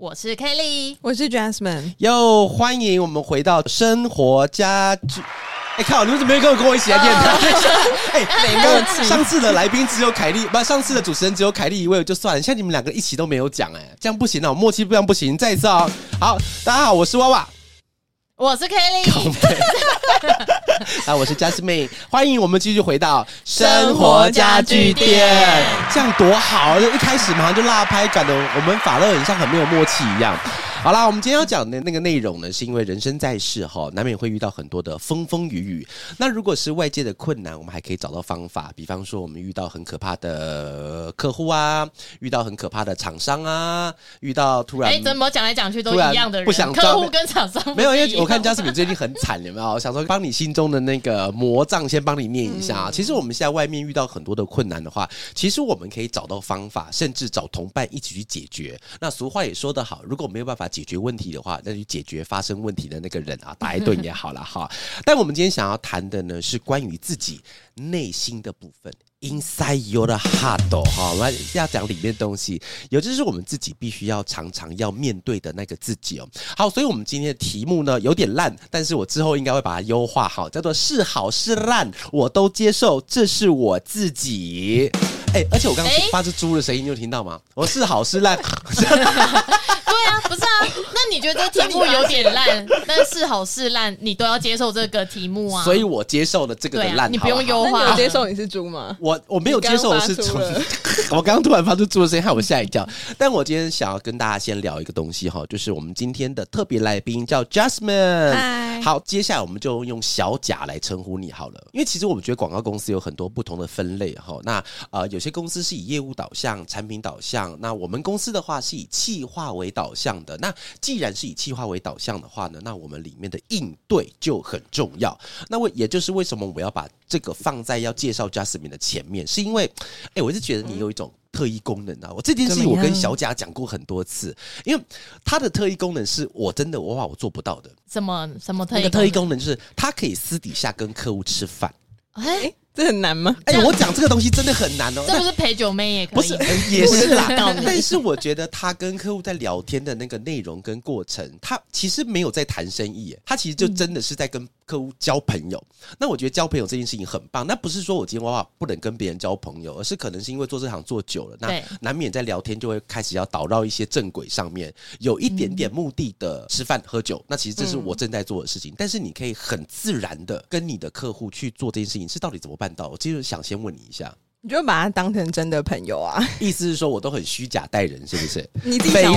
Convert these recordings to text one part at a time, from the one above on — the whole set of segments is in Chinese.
我是 Kelly，我是 Jasmine，又欢迎我们回到生活家居。哎靠！你们怎么没有跟我跟我一起来电台？哎，刚刚上次的来宾只有凯莉，不，上次的主持人只有凯莉一位就算了。现在你们两个一起都没有讲，哎，这样不行啊，默契不这样不行。再一次哦，好，大家好，我是娃娃。我是 Kelly，啊，我是 Jasmine，欢迎我们继续回到生活家具店，这样多好！一开始马上就拉拍，搞得我们法乐很像很没有默契一样。好啦，我们今天要讲的那个内容呢，是因为人生在世哈，难免会遇到很多的风风雨雨。那如果是外界的困难，我们还可以找到方法，比方说我们遇到很可怕的客户啊，遇到很可怕的厂商啊，遇到突然哎，怎么讲来讲去都一样的人，不想客户跟厂商没有，因为我看嘉士敏最近很惨，有没有？想说帮你心中的那个魔障先帮你念一下啊。其实我们现在外面遇到很多的困难的话，其实我们可以找到方法，甚至找同伴一起去解决。那俗话也说得好，如果没有办法。解决问题的话，那就解决发生问题的那个人啊，打一顿也好了哈。但我们今天想要谈的呢，是关于自己内心的部分，inside your heart 哈。我们要讲里面东西，也就是我们自己必须要常常要面对的那个自己哦。好，所以我们今天的题目呢有点烂，但是我之后应该会把它优化好，叫做是好是烂我都接受，这是我自己。哎，而且我刚刚发出猪的声音，你有听到吗？我是好是烂。对啊，不是啊，那你觉得这题目有点烂，但是好是烂，你都要接受这个题目啊？所以我接受了这个的烂，你不用优化。你接受你是猪吗？我我没有接受我是猪，我刚刚突然发出猪的声音，害我吓一跳。但我今天想要跟大家先聊一个东西哈，就是我们今天的特别来宾叫 Jasmine。好，接下来我们就用小贾来称呼你好了，因为其实我们觉得广告公司有很多不同的分类哈。那呃，有些公司是以业务导向、产品导向，那我们公司的话是以企划为导。导向的那既然是以计划为导向的话呢，那我们里面的应对就很重要。那为也就是为什么我要把这个放在要介绍 Jasmine 的前面，是因为哎，我是觉得你有一种特异功能啊。我这件事情我跟小贾讲过很多次，因为他的特异功能是我真的我怕我做不到的。什么什么特异？特异功能就是他可以私底下跟客户吃饭。哎。这很难吗？哎，我讲这个东西真的很难哦。这不是陪酒妹也可以，不是也是啦。但是我觉得他跟客户在聊天的那个内容跟过程，他其实没有在谈生意，他其实就真的是在跟。客户交朋友，那我觉得交朋友这件事情很棒。那不是说我今天娃娃不能跟别人交朋友，而是可能是因为做这行做久了，那难免在聊天就会开始要导到一些正轨上面，有一点点目的的吃饭喝酒。那其实这是我正在做的事情，但是你可以很自然的跟你的客户去做这件事情，是到底怎么办到？我其实想先问你一下。你就把他当成真的朋友啊？意思是说我都很虚假待人，是不是？你非常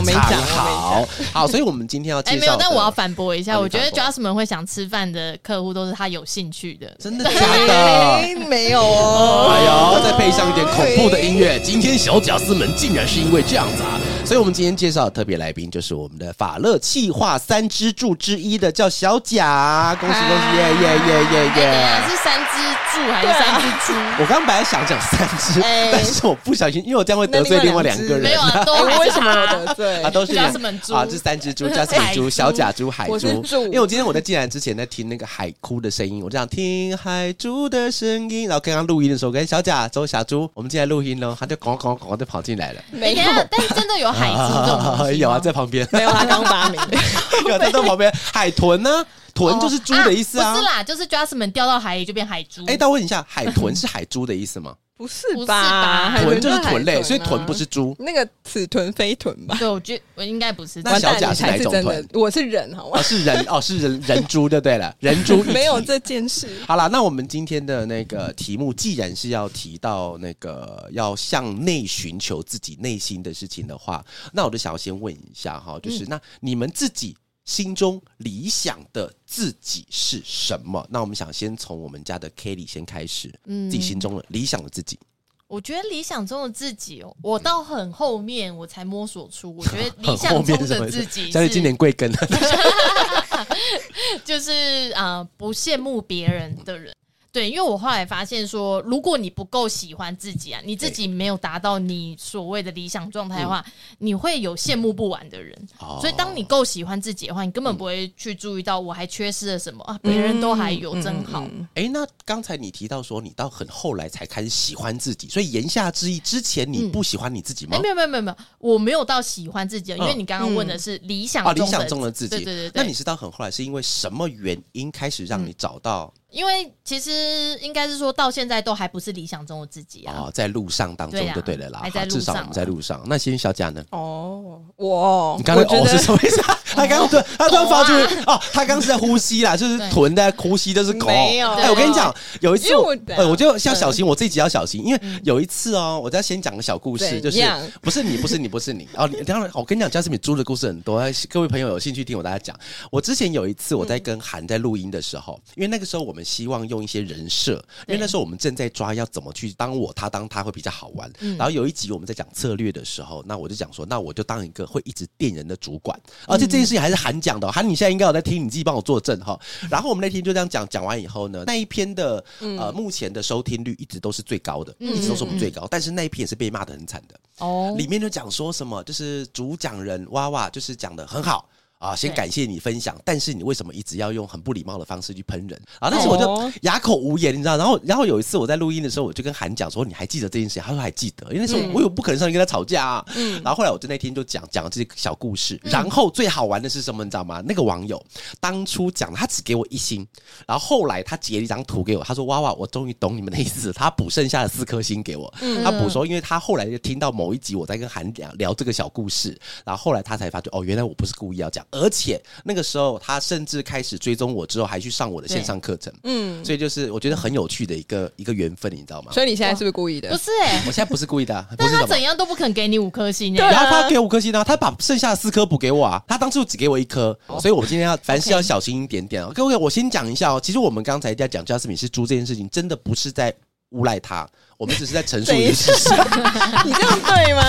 好，好，所以我们今天要介绍。没有，但我要反驳一下，我觉得 Jasmine 会想吃饭的客户都是他有兴趣的，真的假的？没有哦。哎呦，再配上一点恐怖的音乐，今天小贾斯们竟然是因为这样子啊！所以我们今天介绍的特别来宾就是我们的法乐气化三支柱之一的叫小贾，恭喜恭喜耶耶耶耶耶！是三支柱还是三只猪？我刚本来想讲。三只，但是我不小心，因为我这样会得罪另外两个人。没有啊，都为什么得罪啊？都是啊？这三只猪，加什么猪？小贾猪、海猪。因为我今天我在进来之前在听那个海哭的声音，我这样听海猪的声音。然后刚刚录音的时候，跟小贾、周小猪，我们进来录音喽，他就咣咣咣就跑进来了。没有，但是真的有海猪有啊，在旁边。没有，他刚发明。有在在旁边，海豚呢？豚就是猪的意思啊？不是啦，就是 Jasmine 掉到海里就变海猪。哎，但问一下，海豚是海猪的意思吗？不是吧？豚就是豚类，所以豚不是猪。那个此豚非豚吧？对，我觉我应该不是。那小甲是哪种豚？我是人，好吗？是人哦，是人人猪就对了，人猪没有这件事。好了，那我们今天的那个题目，既然是要提到那个要向内寻求自己内心的事情的话，那我就想要先问一下哈，就是那你们自己。心中理想的自己是什么？那我们想先从我们家的 Kelly 先开始，嗯，自己心中的理想的自己。我觉得理想中的自己哦，我到很后面我才摸索出，我觉得理想中的自己，像是今年贵庚了。就是啊、呃不羡慕别人的人。对，因为我后来发现说，如果你不够喜欢自己啊，你自己没有达到你所谓的理想状态的话，你会有羡慕不完的人。哦所以，当你够喜欢自己的话，你根本不会去注意到我还缺失了什么啊，别人都还有，真好。哎，那刚才你提到说你到很后来才开始喜欢自己，所以言下之意，之前你不喜欢你自己吗哎、？没有没有没有没有，我没有到喜欢自己，因为你刚刚问的是理想哦，中的理想中的自己。对对对对。那你是到很后来是因为什么原因开始让你找到因为其实应该是说到现在都还不是理想中的自己啊。哦，在路上当中就对了啦，还在好至少我们在路上。那仙女小贾呢？哦，我你刚才哦是什么意思啊？他刚刚他突然发出哦，他刚刚是在呼吸啦，就是对臀在呼吸，就是口。没有哎，我跟你讲，有一次我我呃，我就要小心，我这一集要小心，因为有一次哦，我再先讲个小故事，就是不是你，不是你，不是你哦，你当然，我跟你讲，加斯米猪的故事很多，各位朋友有兴趣听我大家讲。我之前有一次我在跟韩在录音的时候，因为那个时候我们希望用一些人设，因为那时候我们正在抓要怎么去当我他当他会比较好玩。然后有一集我们在讲策略的时候，那我就讲说，那我就当一个会一直电人的主管，而且这件事情还是韩讲的哦，韩你现在应该有在听，你自己帮我作证哈。然后我们那天就这样讲，讲完以后呢，那一篇的呃目前的收听率一直都是最高的，一直都是我们最高，但是那一篇也是被骂的很惨的。哦，里面就讲说什么，就是主讲人娃娃就是讲的很好。啊，先感谢你分享，但是你为什么一直要用很不礼貌的方式去喷人啊？那时候我就哦哑口无言，你知道？然后，然后有一次我在录音的时候，我就跟韩讲说：“你还记得这件事情？”他说还记得，因为那时候我有不可能上去跟他吵架啊。然后后来我就那天就讲讲这些小故事，然后最好玩的是什么？你知道吗？那个网友当初讲他只给我一星，然后后来他截了一张图给我，他说：“哇哇，我终于懂你们的意思。”他补剩下的四颗星给我，他补说，因为他后来就听到某一集我在跟韩聊聊这个小故事，然后后来他才发觉哦，原来我不是故意要讲，而且那个时候他甚至开始追踪我之后，还去上我的线上课程，嗯，所以就是我觉得很有趣的一个一个缘分，你知道吗？所以你现在是不是故意的？不？是。哎、我现在不是故意的啊、不但是他怎样都不肯给你五颗星哎、对啊然后他给五颗星呢，他把剩下的四颗补给我啊，他当初只给我一颗，所以我今天要凡事要小心一点点哦。各位，我先讲一下哦，其实我们刚才在讲加斯米是猪这件事情，真的不是在诬赖他，我们只是在陈述一个事实。你这样对吗？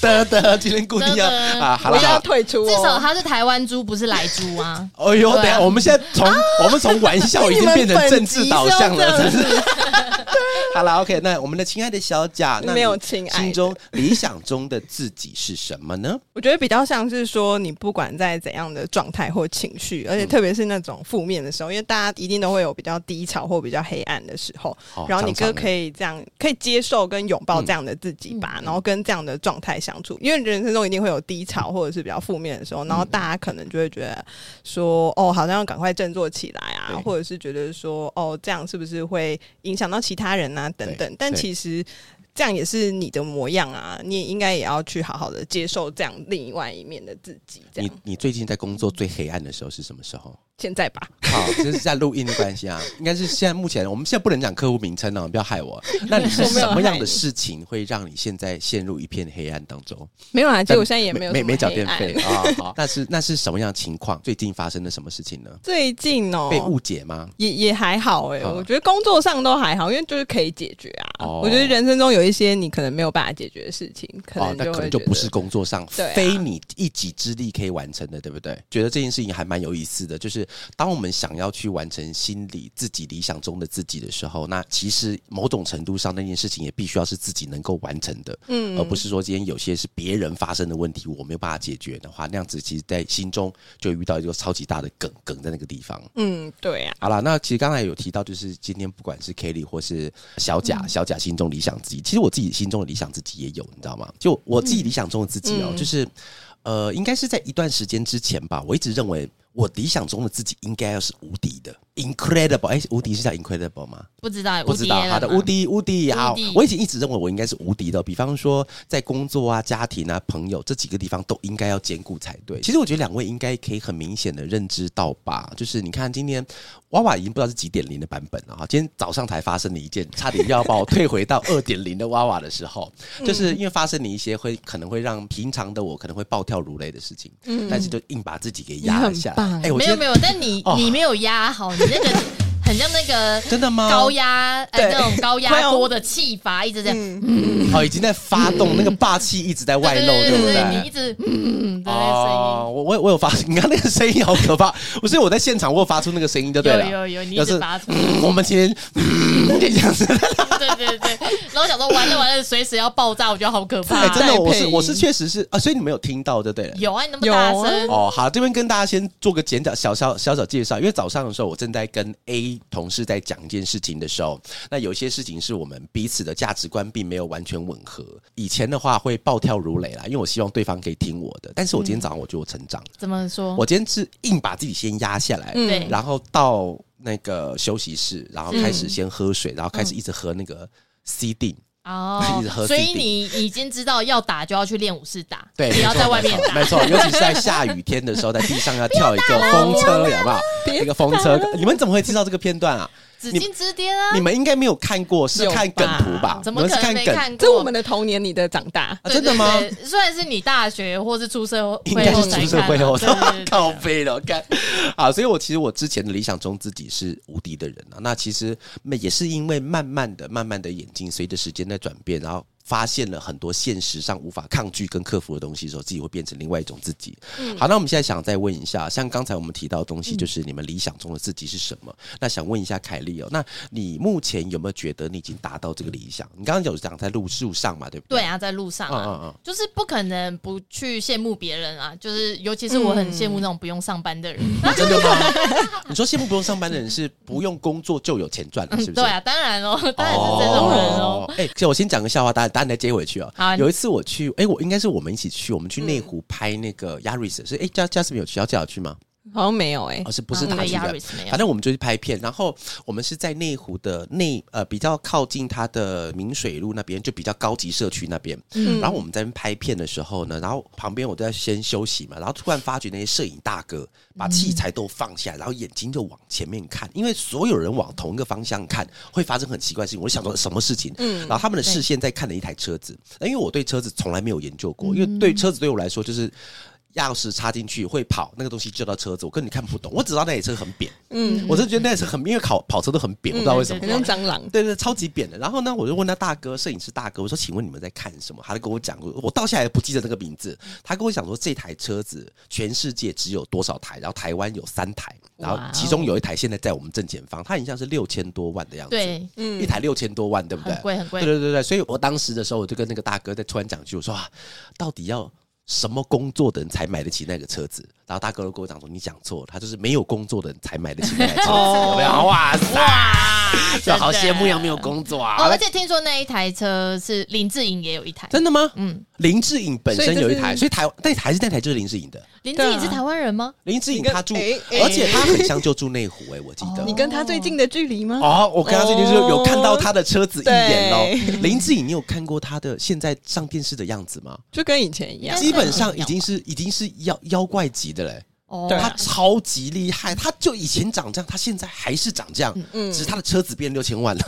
得得，今天固定要啊，好我要了好了。退出哦。至少他是台湾猪，不是来猪啊。哎呦，等下，我们现在从我们从玩笑 已经变成政治导向了，真是是。好了，OK，那我们的亲爱的小贾，那你没有亲爱心中理想中的自己是什么呢？我觉得比较像是说，你不管在怎样的状态或情绪，而且嗯特别是那种负面的时候，因为大家一定都会有比较低潮或比较黑暗的时候，哦然后你哥可以这样，可以接受跟拥抱这样的自己吧，然后跟这样的状态相处。因为人生中一定会有低潮或者是比较负面的时候，然后大家可能就会觉得说，哦，好像要赶快振作起来啊，或者是觉得说，哦，这样是不是会影响到其他人啊，等等。但其实。这样也是你的模样啊，你也应该也要去好好的接受这样另外一面的自己。这你样，你最近在工作最黑暗的时候是什么时候？现在吧，好，就是在录音的关系啊，应该是现在目前我们现在不能讲客户名称哦，你不要害我。那你是什么样的事情会让你现在陷入一片黑暗当中？没有啊，其实我现在也没有没没缴电费啊。好，那是那是什么样的情况？最近发生了什么事情呢？最近哦，被误解吗？也也还好哎、嗯我觉得工作上都还好，因为就是可以解决啊。哦我觉得人生中有一些你可能没有办法解决的事情，可哦能，那可能就不是工作上啊非你一己之力可以完成的，对不对？觉得这件事情还蛮有意思的，就是当我们想要去完成心里自己理想中的自己的时候，那其实某种程度上那件事情也必须要是自己能够完成的，嗯而不是说今天有些是别人发生的问题，我没有办法解决的话，那样子其实在心中就遇到一个超级大的梗梗在那个地方。嗯，对啊，好了，那其实刚才有提到，就是今天不管是 Kelly 或是小贾，嗯小贾心中理想自己，其实我自己心中的理想自己也有，你知道吗？就我自己理想中的自己哦，嗯就是呃，应该是在一段时间之前吧，我一直认为我理想中的自己应该要是无敌的，incredible。哎，无敌是叫 incredible 吗？不知道，不知道，好的，无无敌，无敌，好。我以前一直认为我应该是无敌的，比方说在工作啊、家庭啊、朋友这几个地方都应该要兼顾才对。其实我觉得两位应该可以很明显的认知到吧，就是你看今天娃娃已经不知道是几点零的版本了哈，今天早上才发生的一件差点要把我退回到二点零的娃娃的时候，就是因为发生了一些会可能会让平常的我可能会暴跳如雷的事情，嗯但是就硬把自己给压了下来。哎，我没有没有，但你哦你没有压好，nigga. 很像那个真的吗？高压呃对那种高压锅的气阀一直在嗯，哦，已经在发动，那个霸气一直在外露，对不对？你一直嗯的那个声哦，我我我有发，你刚刚那个声音好可怕，不是我在现场，我有发出那个声音就对音，了。有有有，你直发出，嗯我们今天嗯就这样子，对对对。然后我想说完了完了，随时要爆炸，我觉得好可怕哎，。真的，我是我是确实是啊，所以你没有听到就对了。有啊，你那么大声，哦，好，这边跟大家先做个简短小小小小介绍，因为早上的时候我正在跟 A 同事在讲一件事情的时候，那有些事情是我们彼此的价值观并没有完全吻合。以前的话会暴跳如雷啦，因为我希望对方可以听我的，但是我今天早上我就成长了，怎么说？我今天是硬把自己先压下来，对然后到那个休息室，然后开始先喝水，然后开始一直喝那个 CD。哦 一直喝，所以你已经知道要打就要去练武士打，对，不要在外面打。没错，尤其是在下雨天的时候，在地上要跳一个风车，好不好？一个风车，你们怎么会知道这个片段啊？紫禁之巅啊你，们应该没有看过，是有看梗图吧吧？怎么可能你们是看梗？没看过？这是我们的童年，你的长大。啊真的吗？虽然是你大学或是出社会应该是出社会后 靠背了，看啊！所以我其实我之前的理想中自己是无敌的人啊。那其实也是因为慢慢的、慢慢的眼睛随着时间在转变，然后。发现了很多现实上无法抗拒跟克服的东西的时候，自己会变成另外一种自己。好，那我们现在想再问一下，像刚才我们提到的东西，就是你们理想中的自己是什么？那想问一下凯莉哦，那你目前有没有觉得你已经达到这个理想？你刚刚有讲在路路上嘛，对不对？对啊，在路上啊，嗯嗯嗯，就是不可能不去羡慕别人啊，就是尤其是我很羡慕那种不用上班的人。真的吗？你说羡慕不用上班的人是不用工作就有钱赚了，是不是？对啊，当然哦，当然是这种人哦。哎，这我先讲个笑话，大家大家来接回去哦。好有一次我去，哎，我应该是我们一起去，我们去内湖拍那个亚瑞斯是哎，加加斯没有去，要叫我去吗？好像没有哎、哦，是不是嗯对他去的反正我们就去拍片，然后我们是在内湖的内呃比较靠近它的明水路那边，就比较高级社区那边。嗯然后我们在拍片的时候呢，然后旁边我都在先休息嘛，然后突然发觉那些摄影大哥把器材都放下，然后眼睛就往前面看，因为所有人往同一个方向看，会发生很奇怪的事情。我就想说什么事情？嗯然后他们的视线在看了一台车子，那因为我对车子从来没有研究过，因为对车子对我来说就是。钥匙插进去会跑，那个东西就到车子，我根本看不懂。我只知道那台车很扁，嗯，我真的觉得那台车很，因为跑跑车都很扁，我不知道为什么。很像蟑螂。对对，超级扁的。然后呢，我就问他大哥，摄影师大哥，我说：“请问你们在看什么？”他就跟我讲，我到现在也不记得那个名字。他跟我讲说，这台车子全世界只有多少台，然后台湾有三台，然后其中有一台现在在我们正前方，它好像是六千多万的样子。，对，嗯一台六千多万，对不对很？贵很贵对。对对对，所以我当时的时候，我就跟那个大哥在突然讲一句，我说啊，到底要什么工作的人才买得起那个车子？然后大哥都跟我讲说，你讲错了，他就是没有工作的人才买得起那台车子，哦有没有？哇塞，哇，就好羡慕杨没有工作啊！哦，而且听说那一台车是林志颖也有一台，真的吗？嗯，林志颖本身有一台，所所以台但还是那台就是林志颖的。林志颖是台湾人吗？林志颖他住，而且他很像就住内湖哎，我记得。你跟他最近的距离吗？哦，我跟他最近就有看到他的车子一眼喽。林志颖，你有看过他的现在上电视的样子吗？就跟以前一样。基本上已经是已经是妖妖怪级的嘞。哦，对他超级厉害，他就以前长这样，他现在还是长这样，嗯只是他的车子变六千万了，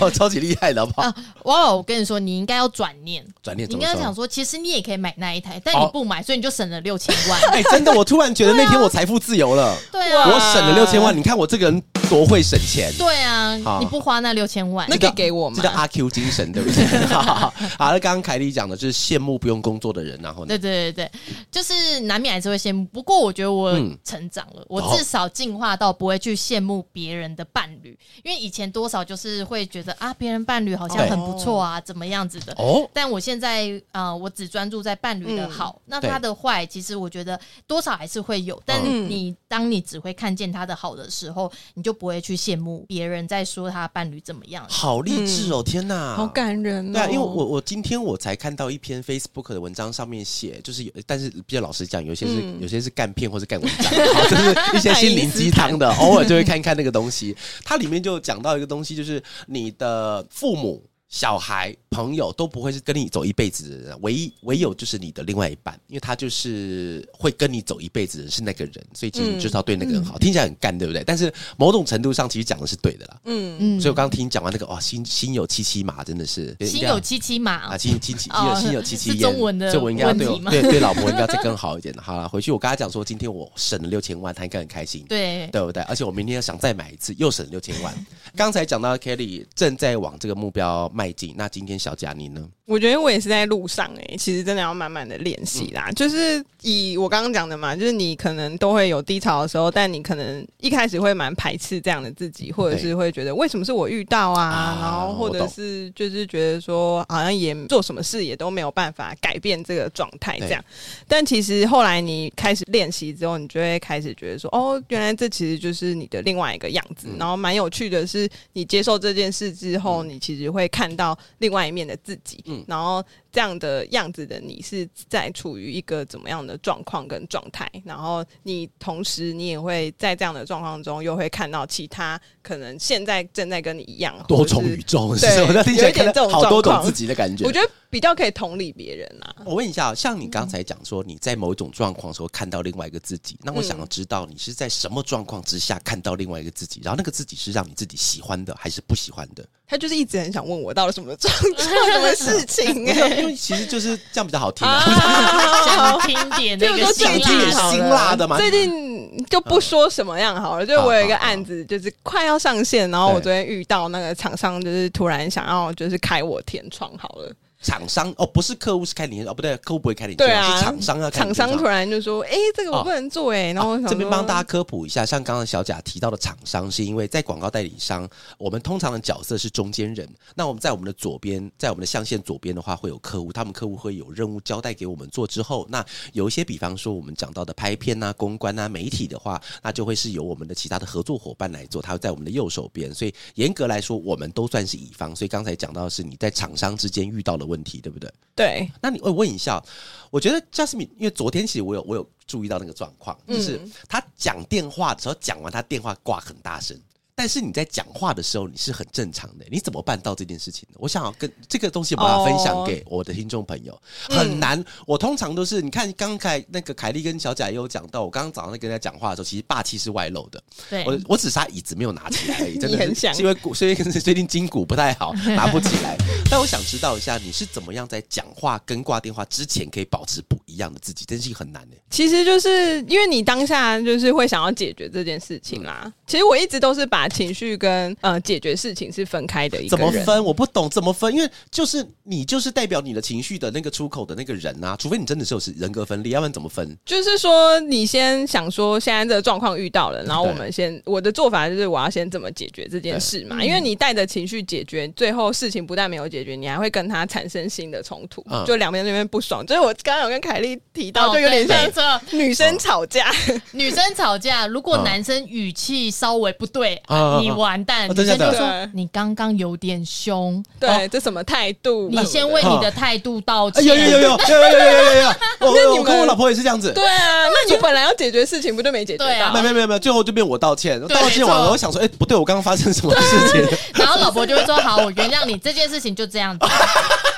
哦，超级厉害的，好不好？啊，哇！我跟你说，你应该要转念，转念你应该想？说，其实你也可以买那一台，但哦你不买，所以你就省了六千万。哎，真的，我突然觉得那天我财富自由了，对啊，我省了六千万。你看我这个人多会省钱。对啊，你不花那六千万那，可以给我吗这？叫阿 Q 精神，对不对？好好那刚刚凯莉讲的就是羡慕不用工作的人，然后呢对？对对对，就是难免还是会羡慕。不过我觉得我嗯成长了，我哦至少进化到不会去羡慕别人的伴侣，因为以前多少就是会觉得啊，别人伴侣好像很不错啊，怎么样子的。哦，但我现在呃，我只专注在伴侣的好，那他的坏，其实我觉得多少还是会有。但嗯你当你只会看见他的好的时候，你就不会去羡慕别人在说他伴侣怎么样。好励志哦！天哪，好感人哦。对啊，因为我我今天我才看到一篇 Facebook 的文章，上面写就是有，但是比较老实讲，有些是、嗯有些是干片或是干文章，好就是一些心灵鸡汤的，偶尔就会看看那个东西。它里面就讲到一个东西，就是你的父母。小孩、朋友都不会是跟你走一辈子的人，唯一唯有就是你的另外一半，因为他就是会跟你走一辈子的人是那个人，所以其实你就是要对那个人好。听起来很干，对不对？但是某种程度上，其实讲的是对的啦。嗯，嗯所以我刚刚听你讲完那个，哇，心心有戚戚马，真的是心有戚戚马啊，，心心戚哦心有戚戚是焉，中文的所以我应该要对对对老婆应该再更好一点。好了，回去我跟他讲说，今天我省了六千万，他应该很开心。对，对不对？而且我明天要想再买一次，又省六千万。刚才讲到 Kelly 正在往这个目标迈进，那今天小贾你呢？我觉得我也是在路上哎、其实真的要慢慢的练习啦。就是以我刚刚讲的嘛，就是你可能都会有低潮的时候，但你可能一开始会蛮排斥这样的自己，或者是会觉得为什么是我遇到啊，啊然后或者是就是觉得说好像也做什么事也都没有办法改变这个状态这样。但其实后来你开始练习之后，你就会开始觉得说，哦，原来这其实就是你的另外一个样子。嗯然后蛮有趣的是，你接受这件事之后，你其实会看到另外一面的自己。嗯然后这样的样子的你是在处于一个怎么样的状况跟状态？然后你同时你也会在这样的状况中，又会看到其他可能现在正在跟你一样多重宇宙，对是我在听起来有一点看这种好多种自己的感觉。我觉得比较可以同理别人啊。我问一下，像你刚才讲说你在某一种状况的时候看到另外一个自己，那我想要知道你是在什么状况之下看到另外一个自己，然后那个自己是让你自己喜欢的还是不喜欢的？他就是一直很想问我到了什么状况什么事情哎、因为其实就是这样比较好听啊。好听点那个的，辛辣的嘛。最近就不说什么样好了，就我有一个案子，就是快要上线，然后我昨天遇到那个厂商，就是突然想要就是开我天窗好了，厂商哦，不是客户是开你哦，不对，客户不会开你，对啊，是厂商要开厂商突然就说，哎、这个我不能做哎、然后这边帮大家。科普一下，像刚刚小贾提到的厂商，是因为在广告代理商，我们通常的角色是中间人。那我们在我们的左边，在我们的象限左边的话，会有客户，他们客户会有任务交代给我们做之后，那有一些，比方说我们讲到的拍片啊、公关啊、媒体的话，那就会是由我们的其他的合作伙伴来做，他会在我们的右手边。所以严格来说，我们都算是乙方。所以刚才讲到的是你在厂商之间遇到的问题，对不对？对，那你我问一下，我觉得 Jasmine，因为昨天其实我有我有注意到那个状况，就是嗯他讲电话的时候讲完，他电话挂很大声。但是你在讲话的时候，你是很正常的，你怎么办到这件事情呢？我想要跟这个东西，把它分享给我的听众朋友。嗯很难，我通常都是你看，刚才那个凯莉跟小贾也有讲到，我刚刚早上在跟他讲话的时候，其实霸气是外露的。对我我只是他椅子没有拿起来而已，真的是很想是因为骨，所以最近筋骨不太好，拿不起来。但我想知道一下，你是怎么样在讲话跟挂电话之前可以保持不一样的自己？真是很难欸的。其实就是因为你当下就是会想要解决这件事情啦。其实我一直都是把情绪跟呃解决事情是分开的一个。怎么分？我不懂怎么分，因为就是你就是代表你的情绪的那个出口的那个人啊，除非你真的是有人格分裂，要不然怎么分？就是说，你先想说现在这个状况遇到了，然后我们先我的做法就是我要先怎么解决这件事嘛，因为你带着情绪解决，最后事情不但没有解决，你还会跟他产生新的冲突，嗯。就两边那边不爽。就是我刚刚有跟凯莉提到，哦就有点像对没错。女生吵架，女生吵架，如果嗯。男生语气稍微不对，啊啊你完蛋。女哦真的假的生就说你刚刚有点凶，对，这什么态度？你先为你的态度道哎歉。有有有有有有有有有我跟我老婆也是这样子。对啊，那你本来要解决事情，不就没解决啊没有没有没有没，最后就变我道歉，道歉完了，我想说，哎、不对，我刚刚发生什么事情？然后老婆就会说：“好，我原谅你，这件事情就这样子。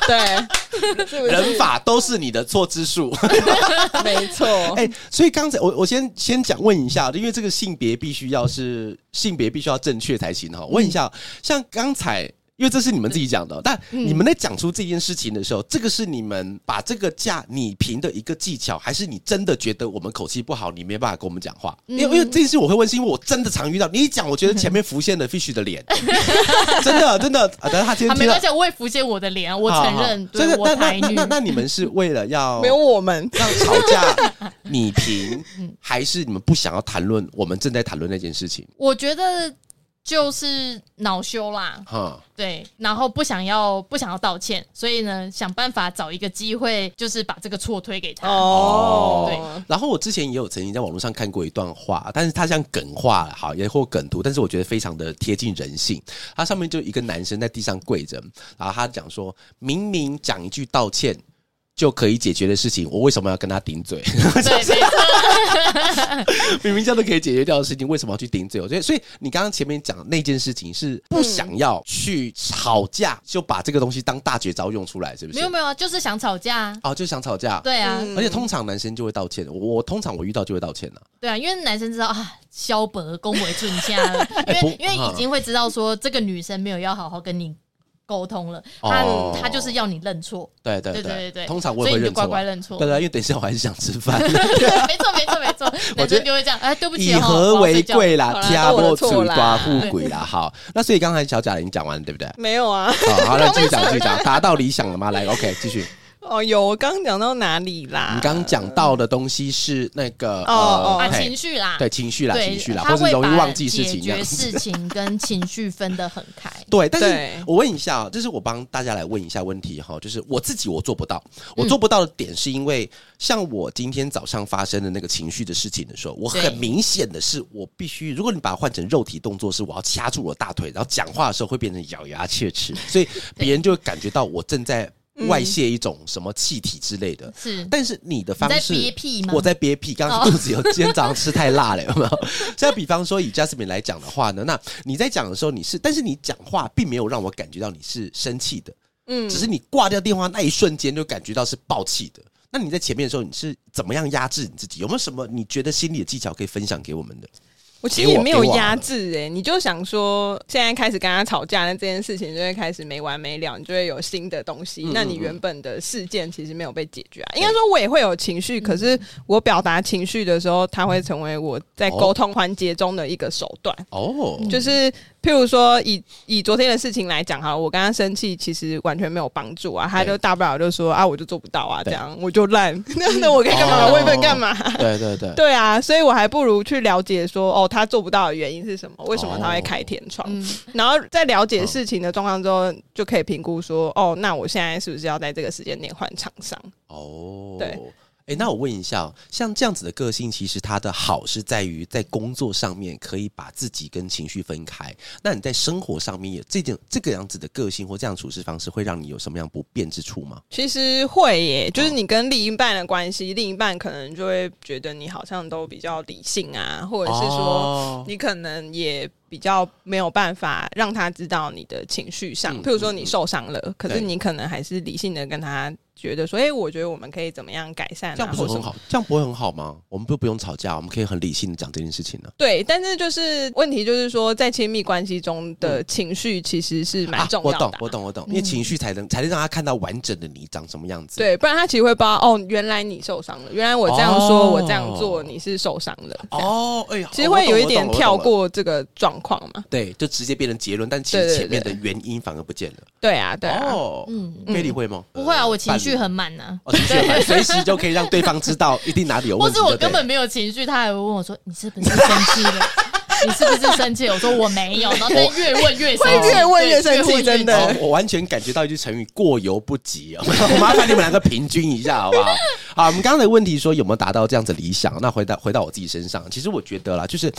对？人法都是你的错之数。没错。哎、所以刚才我我先先讲问一下，因为这个性别必须要是性别必须要正确才行哈。问一下，像刚才。因为这是你们自己讲的，但你们在讲出这件事情的时候，这个是你们把这个价拟平的一个技巧，还是你真的觉得我们口气不好，你没办法跟我们讲话？因为因为这件事我会问，是因为我真的常遇到你一讲，我觉得前面浮现了 Fish 的脸，真 的真的。啊，等下他今啊，天没关系，我会浮现我的脸啊，我承认，好这个那那。那那那你们是为了要没有我们，让吵架拟平，还是你们不想要谈论我们正在谈论那件事情？我觉得就是恼羞啦，哈，对，然后不想要不想要道歉，所以呢，想办法找一个机会，就是把这个错推给他。哦，对然后我之前也有曾经在网络上看过一段话，但是它像梗话好也或梗图，但是我觉得非常的贴近人性。它上面就一个男生在地上跪着，然后他讲说明明讲一句道歉。就可以解决的事情，我为什么要跟他顶嘴？明明这样都可以解决掉的事情，为什么要去顶嘴？我觉得，所以你刚刚前面讲的那件事情是不想要去吵架，就把这个东西当大绝招用出来，是不是？没有没有啊，就是想吵架啊。哦，就想吵架。对啊，嗯而且通常男生就会道歉，我我通常我遇到就会道歉了。对啊，因为男生知道啊，萧伯恭维准下了，因为因为已经会知道说这个女生没有要好好跟你沟通了，他哦她就是要你认错，对对对对对对，通常我所以你就乖也会认错啊。乖认错，对对，因为等一下我还是想吃饭，没错没错没错，我觉得男生就会这样，哎，对不起以哦，和为贵啦，好啦天都我的不出错啦寡富贵啦。好，那所以刚才小贾已经讲完了，对不对？没有啊。好，好，那 继续讲，继续讲，达到理想了吗？来，OK，继续。哦，有，我刚刚讲到哪里啦？你刚刚讲到的东西是那个哦哦情绪啦，对情绪啦，情绪啦，他或是会把容易忘记事解情这样决。事情跟情绪分得很开。对，但是我问一下啊，就是我帮大家来问一下问题哈，就是我自己我做不到，我嗯做不到的点是因为像我今天早上发生的那个情绪的事情的时候，我很明显的是我必须，如果你把它换成肉体动作，是我要掐住我的大腿，然后讲话的时候会变成咬牙切齿，所以别人就会感觉到我正在外泄一种什么气体之类的。是但是你的方式，憋屁吗？我在憋屁，刚刚哦肚子有，今天早上吃太辣了，有没有？现在比方说以 Jasmine 来讲的话呢，那你在讲的时候你是，但是你讲话并没有让我感觉到你是生气的，嗯只是你挂掉电话那一瞬间就感觉到是暴气的。那你在前面的时候，你是怎么样压制你自己？有没有什么你觉得心理的技巧可以分享给我们的？我其实也没有压制哎、你就想说现在开始跟他吵架，那这件事情就会开始没完没了，你就会有新的东西。嗯那你原本的事件其实没有被解决啊。应该说我也会有情绪，可是我表达情绪的时候，它会成为我在沟通环节中的一个手段。哦，就是譬如说以以昨天的事情来讲哈，我跟他生气，其实完全没有帮助啊。他就大不了就说啊，我就做不到啊，这对样我就烂。那那 我可以干嘛？哦我也不能干嘛？对对对，对啊，所以我还不如去了解说，哦，他做不到的原因是什么？为什么他会开天窗？嗯，然后在了解事情的状况之后，就可以评估说，哦，那我现在是不是要在这个时间点换厂商？哦，对。哎，那我问一下哦，像这样子的个性，其实它的好是在于在工作上面可以把自己跟情绪分开。那你在生活上面也这种这个样子的个性或这样处事方式，会让你有什么样不便之处吗？其实会耶，就是你跟另一半的关系，另一半可能就会觉得你好像都比较理性啊，或者是说哦你可能也比较没有办法让他知道你的情绪上，嗯譬如说你受伤了，可是你可能还是理性的跟他觉得说，哎、我觉得我们可以怎么样改善啊，这样不。是很好？这样不会很好吗？我们不不用吵架，我们可以很理性的讲这件事情呢。对，但是就是问题就是说，在亲密关系中的情绪其实是蛮重要的啊、我懂，我懂，我懂，因为情绪才能才能让他看到完整的你长什么样子。对，不然他其实会不知道哦，原来你受伤了，原来我这样说，哦我这样做，你是受伤了。哦，哦，哎呀，其实会有一点跳。过这个状况嘛。对，就直接变成结论，但其实前面的原因反而不见了。对啊，对啊。哦，嗯可以理会吗？不会啊，我情绪伴侣很满呢。哦，情绪很满随时就可以让对方知道一定哪里有问题。对不对是我根本没有情绪，他还会问我说：“你是不是生气了？你是不是生气？”我说：“我没有。”然后但越问越生气，会越问越生气真的哦，我完全感觉到一句成语“过犹不及”哦，我麻烦你们两个平均一下好不好？好，我们刚刚的问题说有没有达到这样子理想？那回到回到我自己身上，其实我觉得啦，就是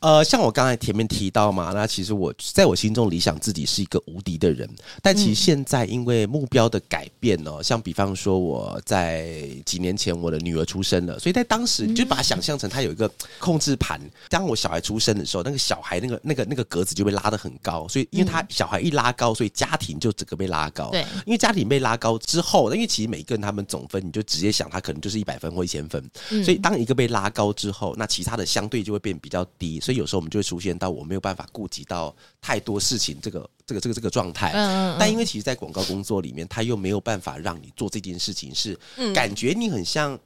呃，像我刚才前面提到嘛，那其实我在我心中理想自己是一个无敌的人，但其实现在因为目标的改变哦，像比方说我在几年前我的女儿出生了，所以在当时就把它想象成她有一个控制盘，当我小孩出生的时候，那个小孩那个那个那个格子就被拉得很高，所以因为他小孩一拉高，所以家庭就整个被拉高。对。因为家庭被拉高之后，因为其实每个人他们总分，你就直接想他可能就是一百分或一千分，嗯所以当一个被拉高之后，那其他的相对就会变比较低，所以有时候我们就会出现到我没有办法顾及到太多事情这个这个这个这个状态。嗯嗯嗯。但因为其实，在广告工作里面，他又没有办法让你做这件事情，是感觉你很像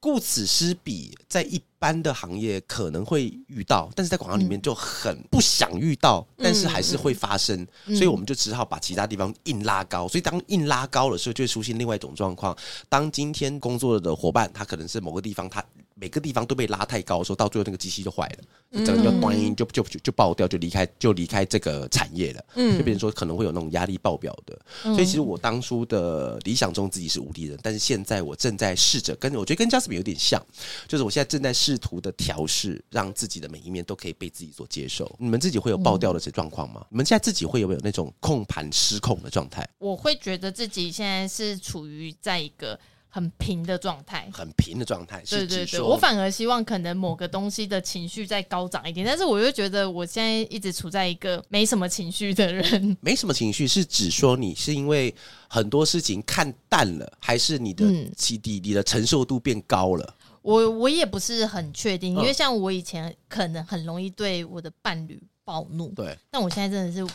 顾此失彼，在一般的行业可能会遇到，但是在广告里面就很不想遇到，但是还是会发生，所以我们就只好把其他地方硬拉高。所以当硬拉高的时候，就会出现另外一种状况。当今天工作的伙伴，他可能是某个地方，他每个地方都被拉太高的时候，到最后那个机器就坏了，整个就就就就爆掉，就离开就离开这个产业了。嗯就变成说可能会有那种压力爆表的。所以其实我当初的理想中自己是无敌人，但是现在我正在试着跟我觉得跟 Jasmine 有点像，就是我现在正在试图的调试，让自己的每一面都可以被自己所接受。你们自己会有爆掉的这状况吗？你们现在自己会有没有那种控盘失控的状态？我会觉得自己现在是处于在一个很平的状态。很平的状态，对对对，是我反而希望可能某个东西的情绪再高涨一点，但是我又觉得我现在一直处在一个没什么情绪的人。没什么情绪，是指说你是因为很多事情看淡了，还是你的嗯基地、你的承受度变高了？我我也不是很确定，因为嗯像我以前可能很容易对我的伴侣暴怒，对，但我现在真的是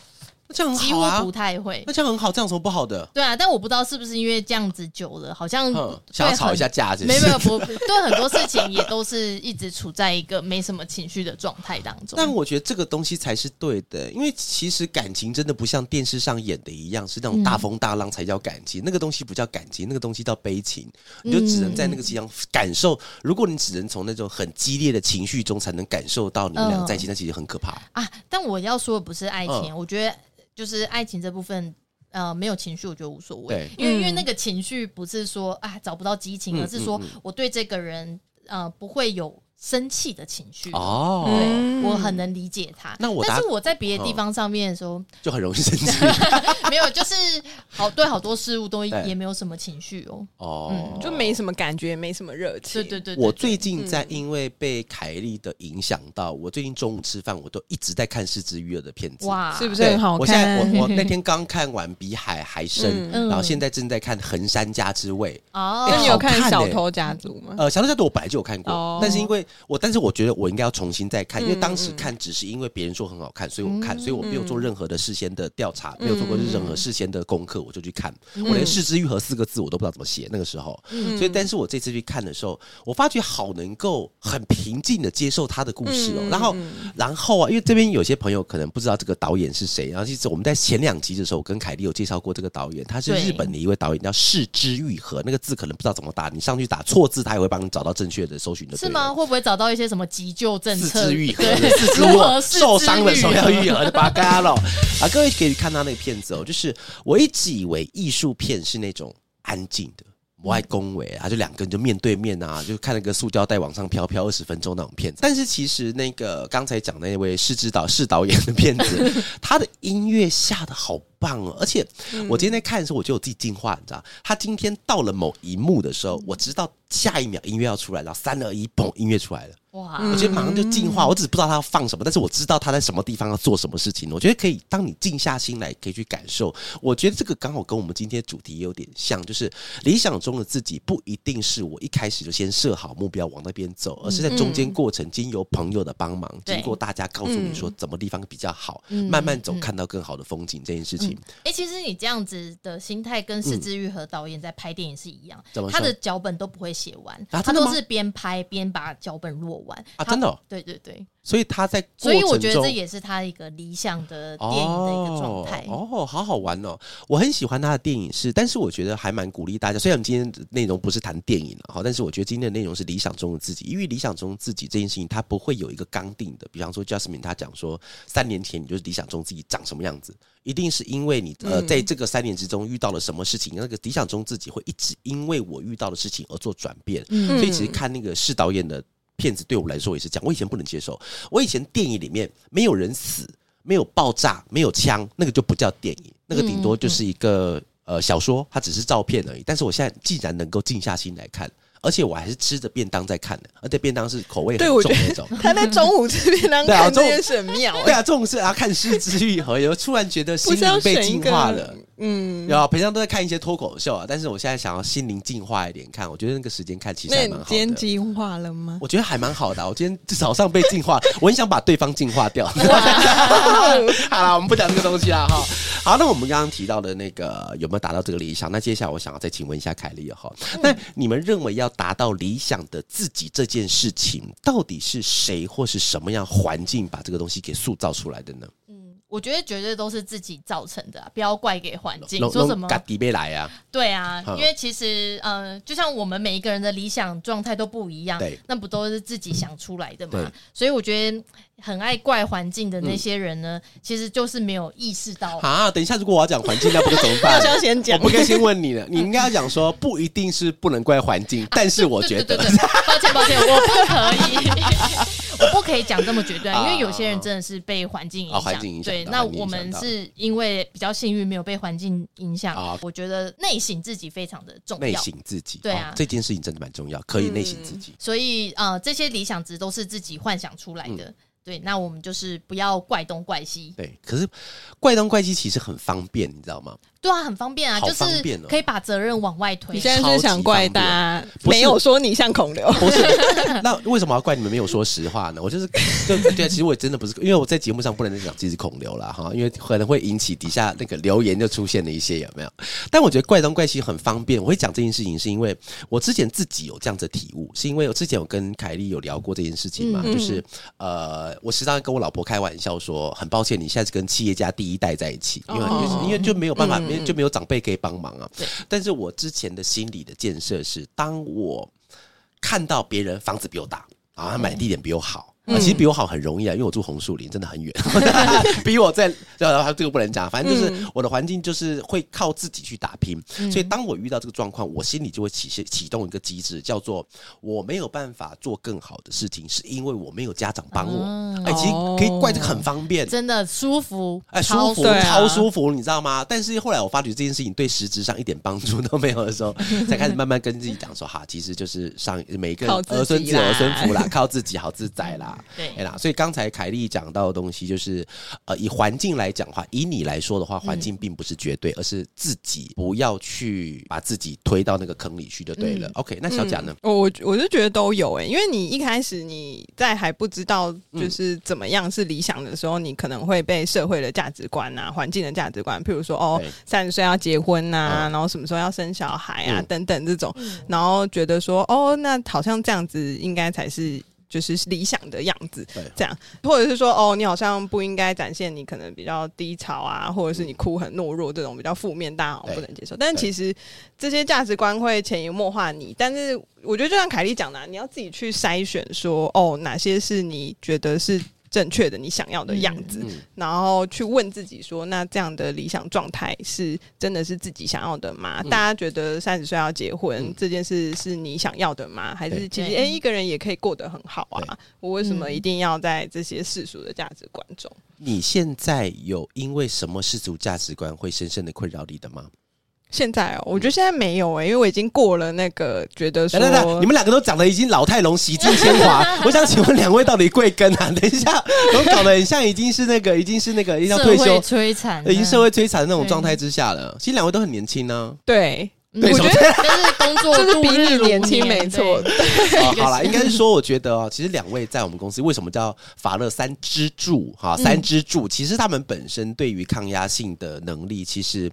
那这样几乎很好啊不，太会。那这样很好，这样有什么不好的？对啊，但我不知道是不是因为这样子久了，好像嗯，想要吵一下架，是不没有没有不对很多事情也都是一直处在一个没什么情绪的状态当中。但我觉得这个东西才是对的，因为其实感情真的不像电视上演的一样，是那种大风大浪才叫感情，那个东西不叫感情，那个东西叫悲情，你就只能在那个地方感受。如果你只能从那种很激烈的情绪中才能感受到你们两个在一起，那其实很可怕。啊，但我要说的不是爱情，嗯我觉得就是爱情这部分。呃，没有情绪，我觉得无所谓，因为、因为嗯那个情绪不是说啊找不到激情，嗯而是说我对这个人呃不会有生气的情绪。哦，我很能理解他。那我但是我在别的地方上面的时候，就很容易生气 没有，就是好对好多事物都也没有什么情绪哦。哦，就没什么感觉，没什么热情。对对对对我最近在因为被凯莉的影响到，我最近中午吃饭我都一直在看《失之愈合》的片子。哇，是不是很好我现在？我我 那天刚看完《比海还深》嗯然后现在正在看《横山家之味》。哦，那你有看小偷家族》吗？呃，《小偷家族》我本来就有看过，哦但是因为我，但是我觉得我应该要重新再看，因为嗯当时看只是因为别人说很好看，所以我看，所以我没有做嗯任何的事先的调查，没有做过任何事先的功课，我就去看。嗯我连“失之愈合”四个字我都不知道怎么写，那个时候。嗯所以，但是我这次去看的时候，我发觉好能够很平静的接受他的故事哦。嗯然后嗯，然后啊，因为这边有些朋友可能不知道这个导演是谁，然后其实我们在前两集的时候，我跟凯莉有介绍过这个导演，他是日本的一位导演，叫视之愈合。那个字可能不知道怎么打，你上去打错字，他也会帮你找到正确的搜寻的。是吗？？会不会找到一些什么急救政四策？肢愈合，对，四肢 如何受伤的时候要愈合的八嘎了啊！各位可以看到那个片子哦，就是我一直以为艺术片是那种安静的。不爱恭维啊，就两个人就面对面啊，就看那个塑胶袋往上飘飘二十分钟那种片子。但是其实那个刚才讲那位是指导是导演的片子，他的音乐下的好棒哦，而且我今天在看的时候，我就有自己进化，你知道，他今天到了某一幕的时候，我知道下一秒音乐要出来，然后三二一，嘣，音乐出来了。哇，我觉得马上就进化，我只是不知道他要放什么，但是我知道他在什么地方要做什么事情。我觉得可以，当你静下心来，可以去感受。我觉得这个刚好跟我们今天的主题也有点像，就是理想中的自己不一定是我一开始就先设好目标往那边走，而是在中间过程经由朋友的帮忙，经过大家告诉你说怎么地方比较好，嗯。慢慢走，嗯。看到更好的风景这件事情。哎、其实你这样子的心态跟嗯石之玉和导演在拍电影是一样，嗯他的脚本都不会写完，他都是边拍边把脚本落完。啊真的哦。对对对，所以他在过所以我觉得这也是他一个理想的电影的一个状态。哦。哦，好好玩哦！我很喜欢他的电影是，但是我觉得还蛮鼓励大家。虽然今天的内容不是谈电影了哈，但是我觉得今天的内容是理想中的自己，因为理想中自己这件事情，它不会有一个刚定的。比方说，Justine 他讲说，三年前你就是理想中自己长什么样子，一定是因为你呃，嗯在这个三年之中遇到了什么事情，那个理想中自己会一直因为我遇到的事情而做转变。嗯所以其实看那个是导演的片子，对我来说也是这样。我以前不能接受，我以前电影里面没有人死、没有爆炸、没有枪，那个就不叫电影，那个顶多就是一个、呃小说，它只是照片而已。但是我现在既然能够静下心来看。而且我还是吃着便当在看的，而且便当是口味很重那种。他在中午吃便当 对啊中午看这件事很妙、对啊，中午是啊，看失之愈合，有突然觉得心灵被净化了。嗯，有啊，平常都在看一些脱口秀啊，但是我现在想要心灵净化一点看，我觉得那个时间看其实那还蛮好你今天的。进化了吗？我觉得还蛮好的啊、我今天早上被净化，我很想把对方净化掉。好了，我们不讲这个东西了哈。好，那我们刚刚提到的那个有没有达到这个理想？那接下来我想要再请问一下凯莉哈，那你们认为要达到理想的自己这件事情，到底是谁或是什么样环境把这个东西给塑造出来的呢？嗯，我觉得绝对都是自己造成的啊、不要怪给环境。弄说什么？弄嘎迪贝来啊？对啊，嗯因为其实呃，就像我们每一个人的理想状态都不一样，那不都是自己想出来的对嘛？所以我觉得很爱怪环境的那些人呢，其实就是没有意识到。啊，等一下，如果我要讲环境，那不就怎么办好？像先讲我不该先问你了，你应该要讲说，不一定是不能怪环境，但是我觉得抱歉抱歉，我不可以，我不可以讲这么绝对，啊因为有些人真的是被环境影响。啊环境影响对，那我们是因为比较幸运，没有被环境影响。啊我觉得内省自己非常的重要内。省自己，对啊哦这件事情真的蛮重要，可以内省嗯自己。所以呃，这些理想值都是自己幻想出来嗯的。对，那我们就是不要怪东怪西。对，可是怪东怪西其实很方便，你知道吗？对啊，很方便啊，好就是便哦可以把责任往外推。你现在是想怪大家不是没有说你像孔刘？不是，那为什么要怪你们没有说实话呢？我就是，就对，其实我真的不是，因为我在节目上不能讲自己是孔流了哈，因为可能会引起底下那个留言就出现了一些有没有？但我觉得怪东怪西很方便，我会讲这件事情是因为我之前自己有这样子的体悟，是因为我之前有跟凯莉有聊过这件事情嘛，嗯就是呃，我时常跟我老婆开玩笑说，很抱歉你现在是跟企业家第一代在一起，因为、哦因为就没有办法，嗯没就没有长辈可以帮忙啊对。但是我之前的心理的建设是，当我看到别人房子比我大，然后他买的地点比我好。啊，其实比我好很容易啊，因为我住红树林，真的很远，比我在，这个不能讲，反正就是我的环境就是会靠自己去打拼，所以当我遇到这个状况，我心里就会启启动一个机制，叫做我没有办法做更好的事情，是因为我没有家长帮我。嗯哎，其实可以怪这个很方便，真的舒服，哎，舒服，超舒服，你知道吗？但是后来我发觉这件事情对实质上一点帮助都没有的时候，才开始慢慢跟自己讲说，哈，其实就是上每个靠自己儿孙自啦儿孙福啦，靠自己好自在啦。对哎啦，所以刚才凯莉讲到的东西，就是呃，以环境来讲的话，以你来说的话，环境并不是绝对，而是自己不要去把自己推到那个坑里去就对了。嗯 OK，那小贾呢？我我我是觉得都有诶、因为你一开始你在还不知道嗯就是怎么样是理想的时候，你可能会被社会的价值观啊、环境的价值观，譬如说哦，三十岁要结婚呐、嗯然后什么时候要生小孩啊、嗯等等这种，嗯然后觉得说哦，那好像这样子应该才是。就是理想的样子，这样，或者是说，哦，你好像不应该展现你可能比较低潮啊，或者是你哭很懦弱这种比较负面，大家好像不能接受。但其实这些价值观会潜移默化你，但是我觉得就像凯莉讲的啊、你要自己去筛选说，哦，哪些是你觉得是正确的、你想要的样子，嗯然后去问自己说，那这样的理想状态是真的是自己想要的吗？大家觉得三十岁要结婚、嗯这件事是你想要的吗？还是其实对哎一个人也可以过得很好啊？我为什么嗯一定要在这些世俗的价值观中？你现在有因为什么世俗价值观会深深的困扰你的吗？现在哦，我觉得现在没有哎、因为我已经过了那个觉得说等等等，你们两个都长得已经老态龙 喜尽铅华，我想请问两位到底贵庚啊？等一下，我搞得很像已经是那个，已经是那个要社退休会，摧残，已经社会摧残的那种对状态之下了。其实两位都很年轻呢、对，我觉得就是工作就是比你年轻年没错。哦，好啦，应该是说，我觉得哦，其实两位在我们公司为什么叫法乐三支柱？哈，三支柱，其实他们本身对于抗压性的能力，其实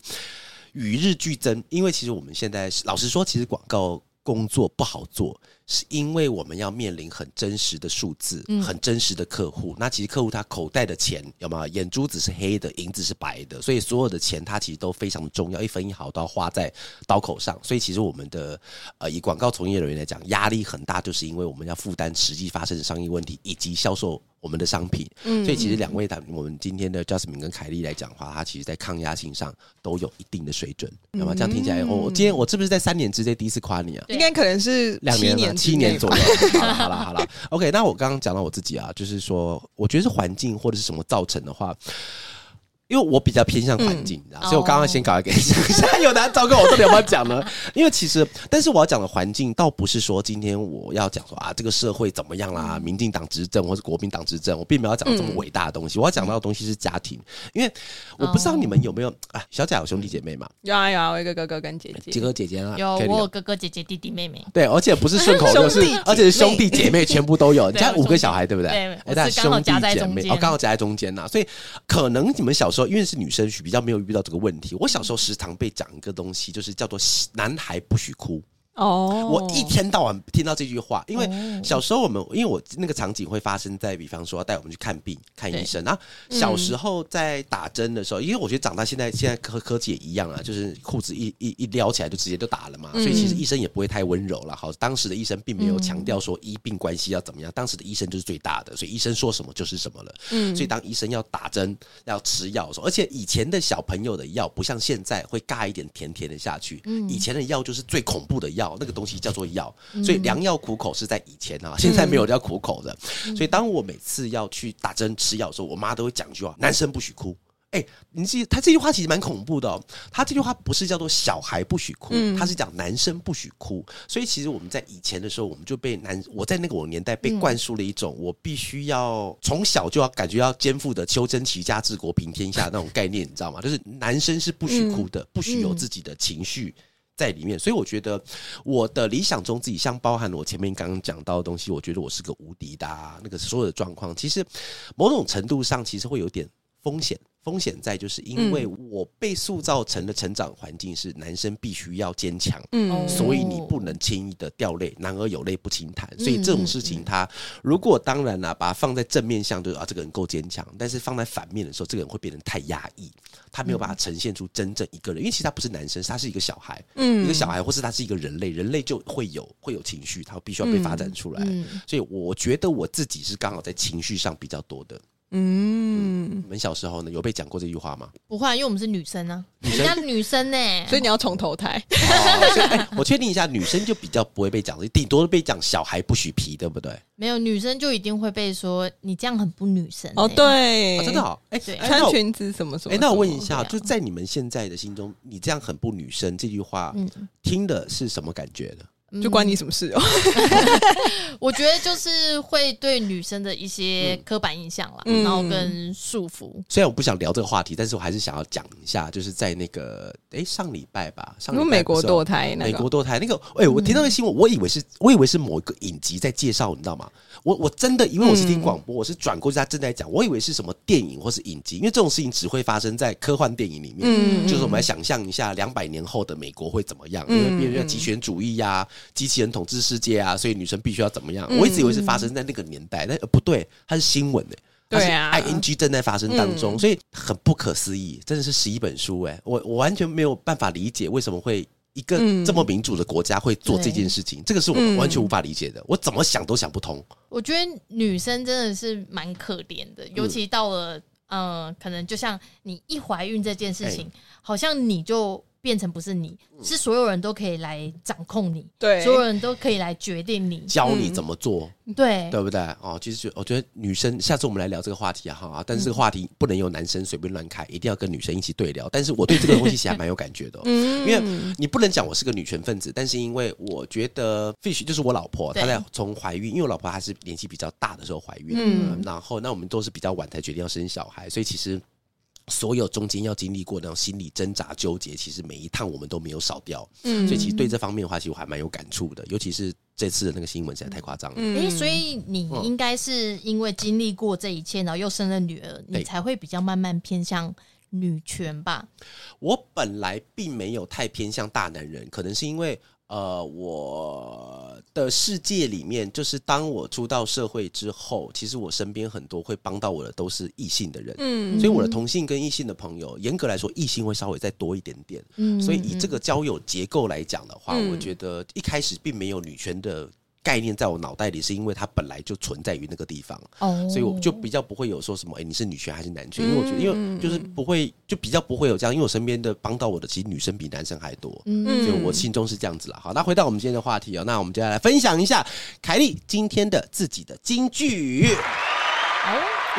与日俱增。因为其实我们现在老实说，其实广告工作不好做，是因为我们要面临很真实的数字，嗯很真实的客户。那其实客户他口袋的钱有没有？眼珠子是黑的，银子是白的，所以所有的钱他其实都非常的重要，一分一毫都要花在刀口上。所以其实我们的呃，以广告从业人员来讲，压力很大，就是因为我们要负担实际发生的商业问题以及销售我们的商品。嗯所以其实两位他我们今天的 Justin 跟凯莉来讲的话，它其实在抗压性上都有一定的水准，那么这样听起来，我今天我是不是在三年之内第一次夸你啊？应该可能是两年，七年左右。好了，好了，好了。OK，那我刚刚讲到我自己啊，就是说，我觉得是环境或者是什么造成的话。因为我比较偏向环境，你知道，所以我刚刚先搞一个，现在有难糟糕，我到底要不要讲呢？因为其实，但是我要讲的环境，倒不是说今天我要讲说啊，这个社会怎么样啦，民进党执政或是国民党执政，我并没有要讲这么伟大的东西，我要讲到的东西是家庭。因为我不知道你们有没有啊，小贾有兄弟姐妹嘛，有啊有啊，我一个哥哥跟姐姐。几个姐姐啊，有我有哥哥姐姐弟弟妹妹，对，而且不是顺口溜，是而且是兄弟姐妹全部都有。你家五个小孩，对不对？对哎但我是刚好兄弟夹在姐妹中间哦，刚好夹在中间呐。所以可能你们小时候因为是女生，比较没有遇到这个问题。我小时候时常被讲一个东西，就是叫做“男孩不许哭”。哦我一天到晚听到这句话，因为哦小时候我们，因为我那个场景会发生在，比方说带我们去看病、看医生。然后小时候在打针的时候，因为我觉得长大现在现在科科技也一样啊，就是裤子一一一撩起来就直接就打了嘛，所以其实医生也不会太温柔了。好，当时的医生并没有强调说医病关系要怎么样，当时的医生就是最大的，所以医生说什么就是什么了。嗯所以当医生要打针、要吃药的时候，而且以前的小朋友的药不像现在会尬一点甜甜的下去，以前的药就是最恐怖的药。药，那个东西叫做药。所以良药苦口是在以前啊，现在没有叫苦口的。所以当我每次要去打针吃药的时候，我妈都会讲一句话：男生不许哭。哎、你记，他这句话其实蛮恐怖的哦。他这句话不是叫做小孩不许哭，他是讲男生不许哭。所以其实我们在以前的时候，我们就被男，我在那个我年代被灌输了一种我必须要从小就要感觉要肩负的修真齐家治国平天下那种概念，你知道吗？就是男生是不许哭的，不许有自己的情绪。在里面，所以我觉得我的理想中自己，像包含了我前面刚刚讲到的东西，我觉得我是个无敌的、啊、那个所有的状况，其实某种程度上其实会有点风险。风险在就是因为我被塑造成的成长环境是男生必须要坚强，嗯所以你不能轻易的掉泪，男儿有泪不轻弹。所以这种事情，他如果当然啦、把它放在正面向，就是啊，这个人够坚强；但是放在反面的时候，这个人会变得太压抑，他没有办法呈现出真正一个人，因为其实他不是男生，他是一个小孩，嗯一个小孩，或是他是一个人类，人类就会有会有情绪，他必须要被发展出来。嗯所以我觉得我自己是刚好在情绪上比较多的。嗯，你们小时候呢，有被讲过这句话吗？不会啊，因为我们是女生啊，女生人家女生呢、所以你要重投胎。哦所以哎我确定一下，女生就比较不会被讲，顶多被讲小孩不许皮，对不对？没有女生就一定会被说你这样很不女生、哦，欸，对，啊，真的好，哎、对哎那我穿裙子什么什么。哎、那我问一下，对啊就在你们现在的心中，你这样很不女生这句话，嗯听的是什么感觉的？就关你什么事哦？我觉得就是会对女生的一些刻板印象啦，嗯然后跟束缚。虽然我不想聊这个话题，但是我还是想要讲一下，就是在那个哎、上礼拜吧，上礼拜美国堕胎那个美国，堕胎那个，哎、我听到那个新闻，我以为是，我以为是某一个影集在介绍，你知道吗？我我真的，因为我是听广播，我是转过去，他正在讲，我以为是什么电影或是影集，因为这种事情只会发生在科幻电影里面。嗯就是我们来想象一下，两百年后的美国会怎么样？因为嗯别人要极权主义呀、机器人统治世界啊，所以女生必须要怎么样？嗯。我一直以为是发生在那个年代，但、呃、不对，它是新闻的、它是对啊 ing 正在发生当中，所以很不可思议，真的是十一本书哎、我我完全没有办法理解为什么会一个嗯。这么民主的国家会做这件事情，这个是我嗯完全无法理解的，我怎么想都想不通。我觉得女生真的是蛮可怜嗯。的，尤其到了呃，可能就像你一怀孕这件事哎。情，好像你就变成不是你，嗯。是所有人都可以来掌控你，对。所有人都可以来决定你，教你怎么做，对。对不对？哦，其实我觉得女生，下次我们来聊这个话题啊，哈，但是这个话题不能由男生随便乱开，一定要跟女生一起对聊。但是我对这个东西其实还蛮有感觉的、哦，嗯。因为你不能讲我是个女权分子，但是因为我觉得 Fish 就是我老婆，她在从怀孕，因为我老婆她是年纪比较大的时候怀孕，嗯嗯，然后那我们都是比较晚才决定要生小孩，所以其实。所有中间要经历过那种心理挣扎纠结，其实每一趟我们都没有少掉，嗯所以其实对这方面的话，其实我还蛮有感触的，尤其是这次的那个新闻实在太夸张了。嗯诶、所以你嗯应该是因为经历过这一切，然后又生了女儿，你才会比较慢慢偏向女权吧？我本来并没有太偏向大男人，可能是因为呃，我的世界里面，就是当我出到社会之后，其实我身边很多会帮到我的都是异性的人。嗯所以我的同性跟异性的朋友，严格来说，异性会稍微再多一点点。嗯所以以这个交友结构来讲的话，嗯我觉得一开始并没有女权的概念在我脑袋里，是因为它本来就存在于那个地方。哦所以我就比较不会有说什么，哎、你是女权还是男权？因为我觉得，因嗯为就是不会，就比较不会有这样，因为我身边的帮到我的，其实女生比男生还多。嗯所以我心中是这样子了。好，那回到我们今天的话题哦，那我们接下来分享一下凯莉今天的自己的金句。哦，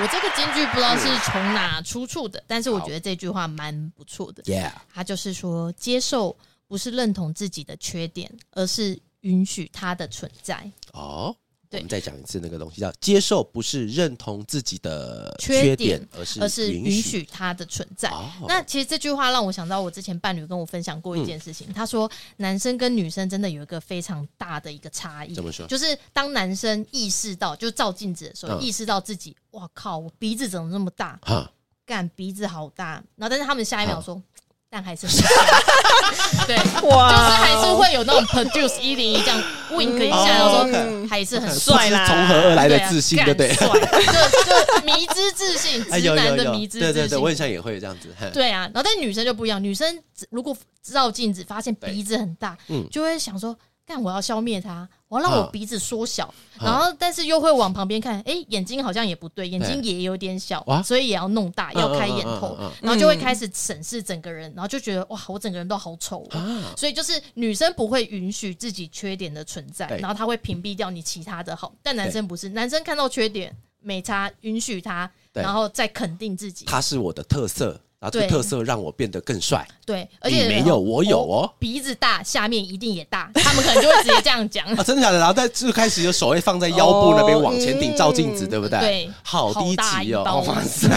我这个金句不知道是从哪出处的，但是我觉得这句话蛮不错的。Yeah，他就是说，接受不是认同自己的缺点，而是允许它的存在。哦。我对们再讲一次那个东西，叫接受不是认同自己的缺缺点点，而是而是允允许它的存在。哦那其实这句话让我想到，我之前伴侣跟我分享过一件事情，他说男生跟女生真的有一个非常大的一个差异怎。么说？就是当男生意识到，就照镜子的时候，嗯意识到自己，哇靠，我鼻子怎么那么大？哈，干鼻子好大。然后，但是他们下一秒嗯说，但还是很小。对，就是哇还是会有那种 produce 一零一这样 wink 一下，然后说嗯还是很帅啦从何而来的自信，对不对？就就迷之自信，哎，直男的迷之对对对，自信。我很像也会这样子。哼对啊，然后但女生就不一样，女生如果照镜子发现鼻子很大，嗯就会想说，但我要消灭它，我要让我啊鼻子缩小，啊然后但是又会往旁边看，哎，眼睛好像也不对，眼睛也有点小哇，所以也要弄大，要开眼头然后就会开始审视整个人，然后就觉得哇，我整个人都好丑所以就是女生不会允许自己缺点的存在，然后她会屏蔽掉你其他的好，但男生不是，男生看到缺点没差，允许他，然后再肯定自己。它是我的特色，然后这个特色让我变得更帅。对，而且你没有，我有哦。鼻子大，下面一定也大，他们可能就会直接这样讲。啊，真的假的？然后在最开始有手会放在腰部那边哦往前顶照镜子，嗯对不对？对好低级哦！哇塞，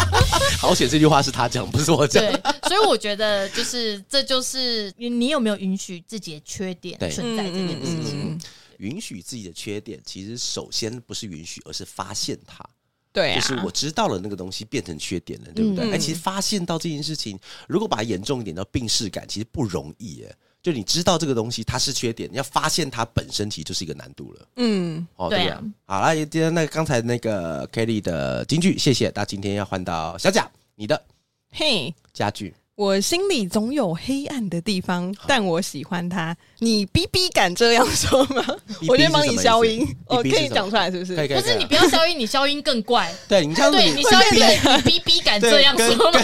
好险！这句话是他讲，不是我讲。对，所以我觉得就是这就是你你有没有允许自己的缺点对存在这件事情。嗯允许自己的缺点，其实首先不是允许，而是发现它。对啊，就是我知道了那个东西变成缺点了，对不对？嗯哎、其实发现到这件事情，如果把它严重一点到病视感，其实不容易耶。就你知道这个东西它是缺点，要发现它本身其实就是一个难度了。嗯，哦，对啊？好了，今天那个刚才那个 Kelly 的金句，谢谢。那今天要换到小贾，你的嘿。家具。我心里总有黑暗的地方，但我喜欢它。你逼逼敢这样说吗？我先帮你消音是什么意思，哦，可以讲出来是不是？不是你不要消音，你消音更怪。对你这样，对你消音更，你逼逼敢这样说吗？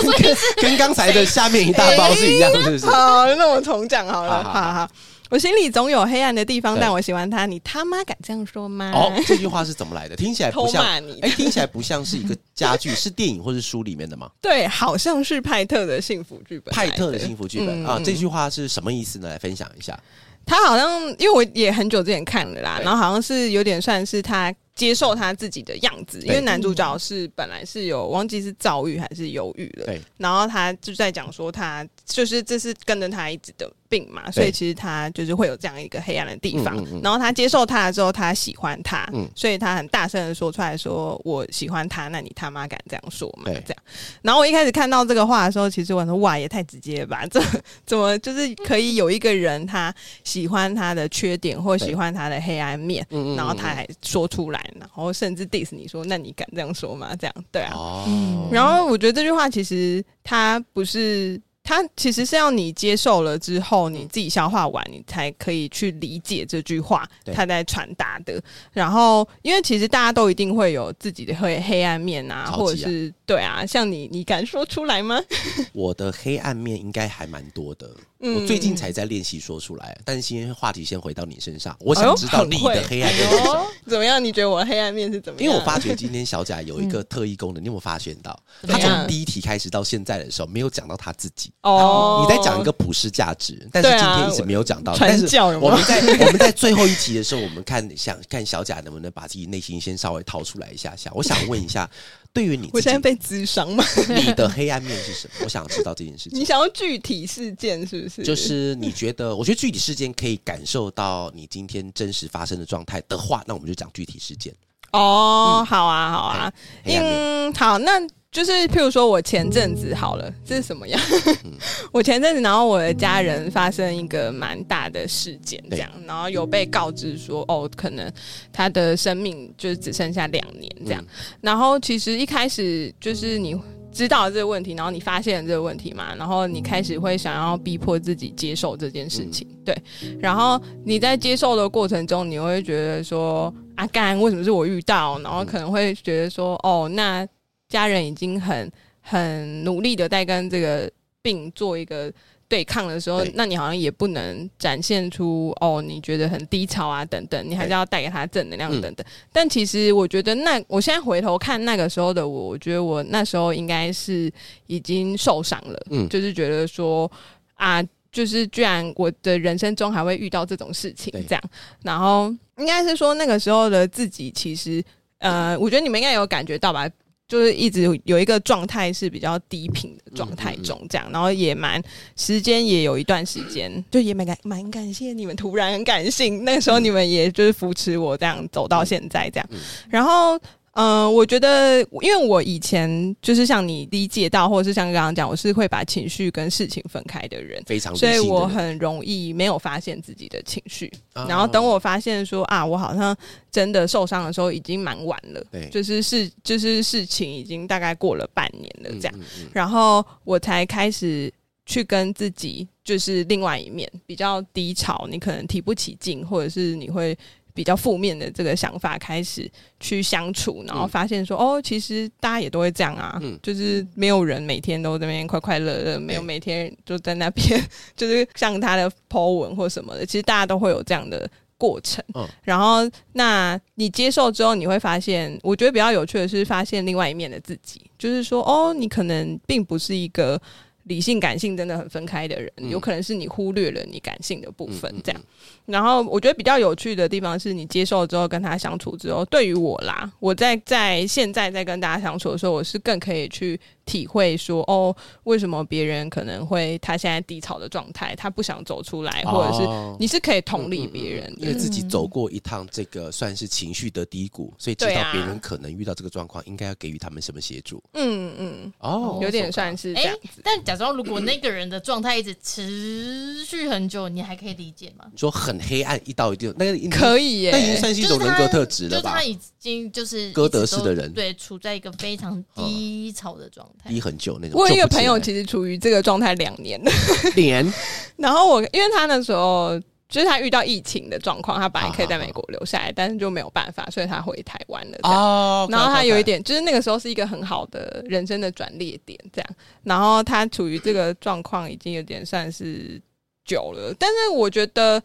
跟刚才的下面一大包是一样，是不是？好，那我重讲好了。好好好好，我心里总有黑暗的地方，但我喜欢他。你他妈敢这样说吗？哦，这句话是怎么来的？听起来不像偷骂，你哎，听起来不像是一个家具，是电影或是书里面的吗？对，好像是派特的幸福剧本派特的幸福剧本嗯啊，嗯这句话是什么意思呢？来分享一下。他好像因为我也很久之前看了啦，然后好像是有点算是他接受他自己的样子，因为男主角是本来是有忘记是躁郁还是忧郁了，对，然后他就在讲说他就是这是跟着他一直的病嘛，所以其实他就是会有这样一个黑暗的地方，嗯嗯嗯然后他接受他了之后，他喜欢他，嗯所以他很大声的说出来说我喜欢他，那你他妈敢这样说吗？对这样，然后我一开始看到这个话的时候，其实我说哇也太直接了吧，这怎么就是可以有一个人他喜欢他的缺点或喜欢他的黑暗面，然后他还说出来，然后甚至 diss 你说，那你敢这样说吗？这样对啊。哦，然后我觉得这句话其实他不是。它其实是要你接受了之后，你自己消化完，你才可以去理解这句话对它在传达的。然后，因为其实大家都一定会有自己的黑黑暗面啊，啊或者是对啊，像你，你敢说出来吗？我的黑暗面应该还蛮多的。嗯我最近才在练习说出来，但是今天话题先回到你身上，我想知道你的黑暗面是什么。哦怎么样？你觉得我的黑暗面是怎么样？因为我发觉今天小贾有一个特异功能，你有没有发现到？他从第一题开始到现在的时候，没有讲到他自己。哦，你在讲一个普世价值，但是今天一直没有讲到。传但是我们在我们在最后一集的时候，我们看想看小贾能不能把自己内心先稍微掏出来一下下。我想问一下，对于你，我现在被滋伤吗？你的黑暗面是什么？我想知道这件事情。你想要具体事件是不是？就是你觉得，我觉得具体事件可以感受到你今天真实发生的状态的话，那我们就讲具体事件。哦，好啊，好啊，嗯，好，那就是譬如说我前阵子好了，这是什么样？我前阵子，然后我的家人发生一个蛮大的事件，这样，然后有被告知说，哦，可能他的生命就是只剩下两年这样。然后其实一开始就是你。知道了这个问题，然后你发现了这个问题嘛，然后你开始会想要逼迫自己接受这件事情，对。然后你在接受的过程中，你会觉得说，啊干，为什么是我遇到？然后可能会觉得说，哦，那家人已经很很努力的在跟这个病做一个对抗的时候，那你好像也不能展现出哦，你觉得很低潮啊等等，你还是要带给他正能量嗯等等。但其实我觉得那我现在回头看那个时候的我，我觉得我那时候应该是已经受伤了，嗯就是觉得说啊。就是居然我的人生中还会遇到这种事情，这样，然后应该是说那个时候的自己，其实呃，我觉得你们应该有感觉到吧，就是一直有有一个状态是比较低频的状态中，这样，然后也蛮时间也有一段时间，就也蛮感蛮感谢你们，突然很感性，那个时候你们也就是扶持我这样走到现在这样，然后。嗯、我觉得，因为我以前就是像你理解到，或者是像刚刚讲，我是会把情绪跟事情分开的人，非常所以我很容易没有发现自己的情绪。啊然后等我发现说啊，我好像真的受伤的时候，已经蛮晚了。对就是事就是事情已经大概过了半年了这样，嗯嗯嗯然后我才开始。去跟自己就是另外一面比较低潮，你可能提不起劲，或者是你会比较负面的这个想法开始去相处，然后发现说，哦，其实大家也都会这样啊，嗯。就是没有人每天都在那边快快乐乐，没有每天就在那边 就是像他的 po 文或什么的，其实大家都会有这样的过程。嗯。然后，那你接受之后，你会发现，我觉得比较有趣的是发现另外一面的自己，就是说，哦，你可能并不是一个理性感性真的很分开的人，嗯有可能是你忽略了你感性的部分嗯嗯，这样。然后我觉得比较有趣的地方是你接受之后跟他相处之后，对于我啦，我在在现在在跟大家相处的时候，我是更可以去体会说，哦，为什么别人可能会他现在低潮的状态，他不想走出来，或者是哦你是可以同理别人的因为。自己走过一趟这个算是情绪的低谷，所以知道别人可能遇到这个状况，应该要给予他们什么协助。嗯嗯，哦有点算是这样子。但假装如果那个人的状态一直持续很久，你还可以理解吗？你说很黑暗，一到一定那个可以耶那已经算是一种人格特质了吧就是他？已经就是歌德式的人对，处在一个非常低潮的状态。低很久那种。我有一个朋友，其实处于这个状态两年了，年 然后我因为他那时候就是他遇到疫情的状况，他本来可以在美国留下来，但是就没有办法，所以他回台湾了。哦然后他有一点，就是那个时候是一个很好的人生的转捩点，这样。然后他处于这个状况已经有点算是久了，但是我觉得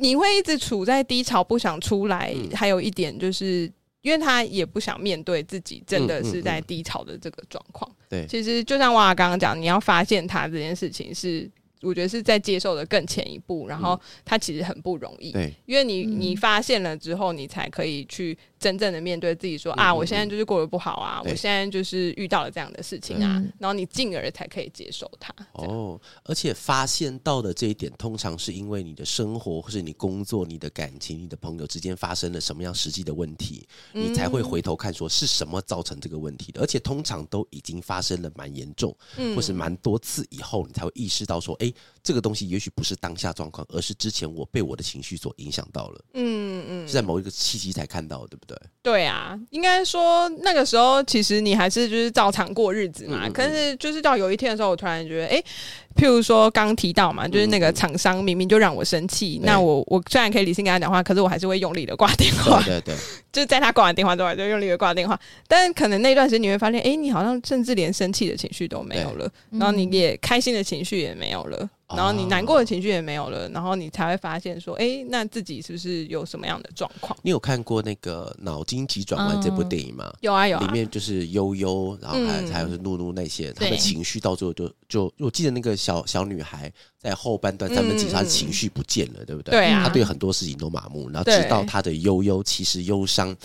你会一直处在低潮不想出来，嗯还有一点就是。因为他也不想面对自己真的是在低潮的这个状况。对其实就像娃娃刚刚讲，你要发现他这件事情是，我觉得是在接受的更前一步，然后它其实很不容易。对，因为你嗯你发现了之后，你才可以去真正的面对自己说，啊，我现在就是过得不好啊，我现在就是遇到了这样的事情啊，嗯。然后你进而才可以接受它。哦，而且发现到的这一点，通常是因为你的生活或是你工作、你的感情、你的朋友之间发生了什么样实际的问题，你才会回头看说是什么造成这个问题的。而且通常都已经发生了蛮严重，嗯。或是蛮多次以后，你才会意识到说，哎，这个东西也许不是当下状况，而是之前我被我的情绪所影响到了，嗯嗯。是，在某一个契机才看到，对不对？对啊，应该说那个时候其实你还是就是照常过日子嘛，嗯嗯嗯。可是就是到有一天的时候，我突然觉得，哎、譬如说刚提到嘛，就是那个厂商明明就让我生气，对。那我我虽然可以理性跟他讲话，可是我还是会用力的挂电话，对对对，就是在他挂完电话之后，我就用力的挂电话。但可能那段时间你会发现，哎、你好像甚至连生气的情绪都没有了，然后你也开心的情绪也没有了，哦然后你难过的情绪也没有了，然后你才会发现说，哎、那自己是不是有什么样的状况？你有看过那个《脑筋急转弯》这部电影吗？有啊有啊里，面就是悠悠，然后还、嗯还有是露露那些，他对的情绪到最后就就，我记得那个小小女孩在后半段三分之一，嗯她情绪不见了，对不对？对啊她对很多事情都麻木，然后对知道她的悠悠其实忧伤。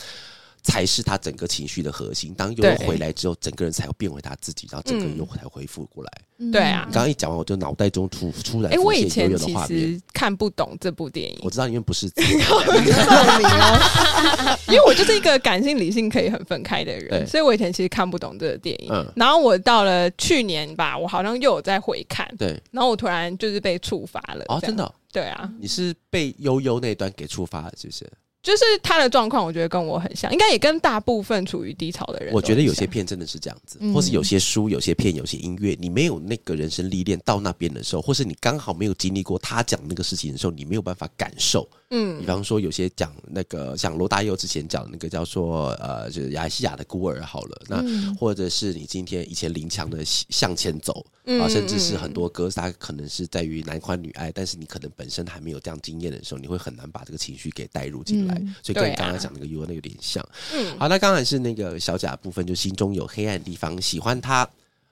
才是他整个情绪的核心。当悠悠回来之后，整个人才会变回他自己，然后整个人嗯又才恢复过来。对啊你刚刚一讲完，我就脑袋中突出来哎、我以前其画面。实看不懂这部电影我，知道里面不是字 因为我就是一个感性理性可以很分开的人，所以我以前其实看不懂这个电影。嗯然后我到了去年吧，我好像又有在回看，对然后我突然就是被触发了。哦，真的哦、对啊，你是被悠悠那一段给触发了，是不是？就是他的状况，我觉得跟我很像，应该也跟大部分处于低潮的人。我觉得有些片真的是这样子，嗯或是有些书、有些片、有些音乐，你没有那个人生历练到那边的时候，或是你刚好没有经历过他讲那个事情的时候，你没有办法感受。嗯。比方说，有些讲那个像罗大佑之前讲的那个叫做呃，就是亚细亚的孤儿好了，那、嗯。或者是你今天以前林强的向前走嗯啊，甚至是很多歌，它可能是在于男欢女爱，但是你可能本身还没有这样经验的时候，你会很难把这个情绪给带入进来，嗯所以跟刚刚讲那个悠悠那有点像。嗯。好，那刚才是那个小贾部分，就心中有黑暗地方，喜欢他，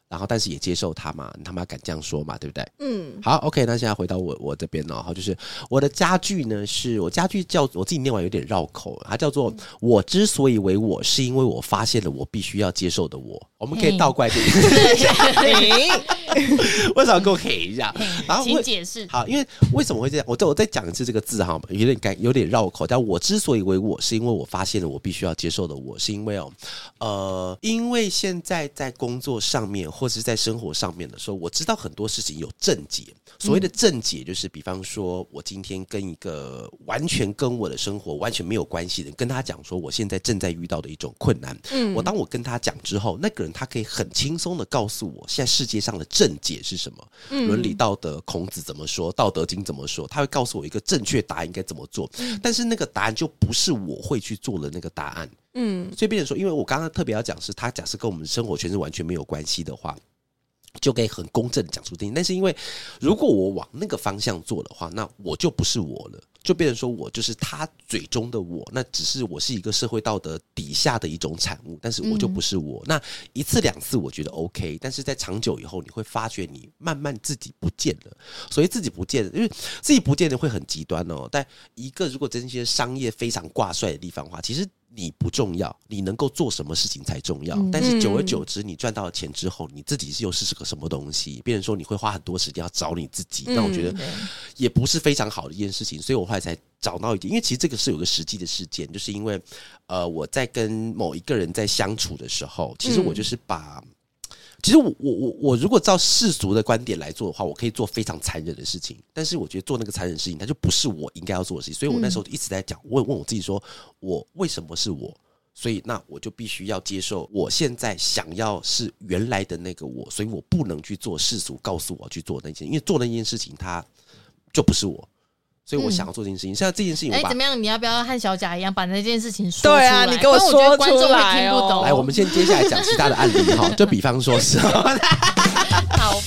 然后但是也接受他嘛，你他妈敢这样说嘛，对不对？嗯。好，OK，那现在回到我我这边哦，好，就是我的家具呢，是我家具叫我自己念完有点绕口，它叫做“我之所以为我，是因为我发现了我必须要接受的我”。我们可以倒过来点，为什么要给我黑一下？然后请解释。好，因为为什么会这样？我再我再讲一次这个字哈，有点干，有点绕口。但我之所以为我，是因为我发现了我必须要接受的我，是因为哦，呃，因为现在在工作上面或者是在生活上面的时候，我知道很多事情有症结。所谓的症结，就是比方说我今天跟一个完全跟我的生活完全没有关系的人，跟他讲说我现在正在遇到的一种困难。嗯我当我跟他讲之后，那个人他可以很轻松的告诉我现在世界上的症正解是什么，伦理道德，孔子怎么说，《道德经》怎么说，他会告诉我一个正确答案应该怎么做，但是那个答案就不是我会去做的那个答案。嗯。所以变成说，因为我刚刚特别要讲是，他假设跟我们生活圈是完全没有关系的话，就可以很公正的讲出定义。但是因为如果我往那个方向做的话，那我就不是我了，就变成说我就是他嘴中的我，那只是我是一个社会道德底下的一种产物，但是我就不是我。那一次两次我觉得 OK，但是在长久以后，你会发觉你慢慢自己不见了。所以自己不见了，因为自己不见得会很极端哦。但一个如果真些商业非常挂帅的地方的话，其实你不重要，你能够做什么事情才重要。但是久而久之，你赚到了钱之后，你自己又是是个什么东西？别人说你会花很多时间要找你自己，那我觉得也不是非常好的一件事情。所以我后来才找到一点，因为其实这个是有个实际的事件，就是因为呃我在跟某一个人在相处的时候，其实我就是把。其实我我我我如果照世俗的观点来做的话，我可以做非常残忍的事情，但是我觉得做那个残忍的事情，它就不是我应该要做的事情，所以我那时候一直在讲，问问我自己说，我为什么是我？所以那我就必须要接受，我现在想要是原来的那个我，所以我不能去做世俗告诉我去做那件，因为做那件事情它就不是我，所以我想要做这件事情。现在这件事情，我哎，把怎么样？你要不要和小贾一样把那件事情说出来？对啊你跟我说出来哦听不懂。来，我们先接下来讲其他的案例哈，就比方说是。好，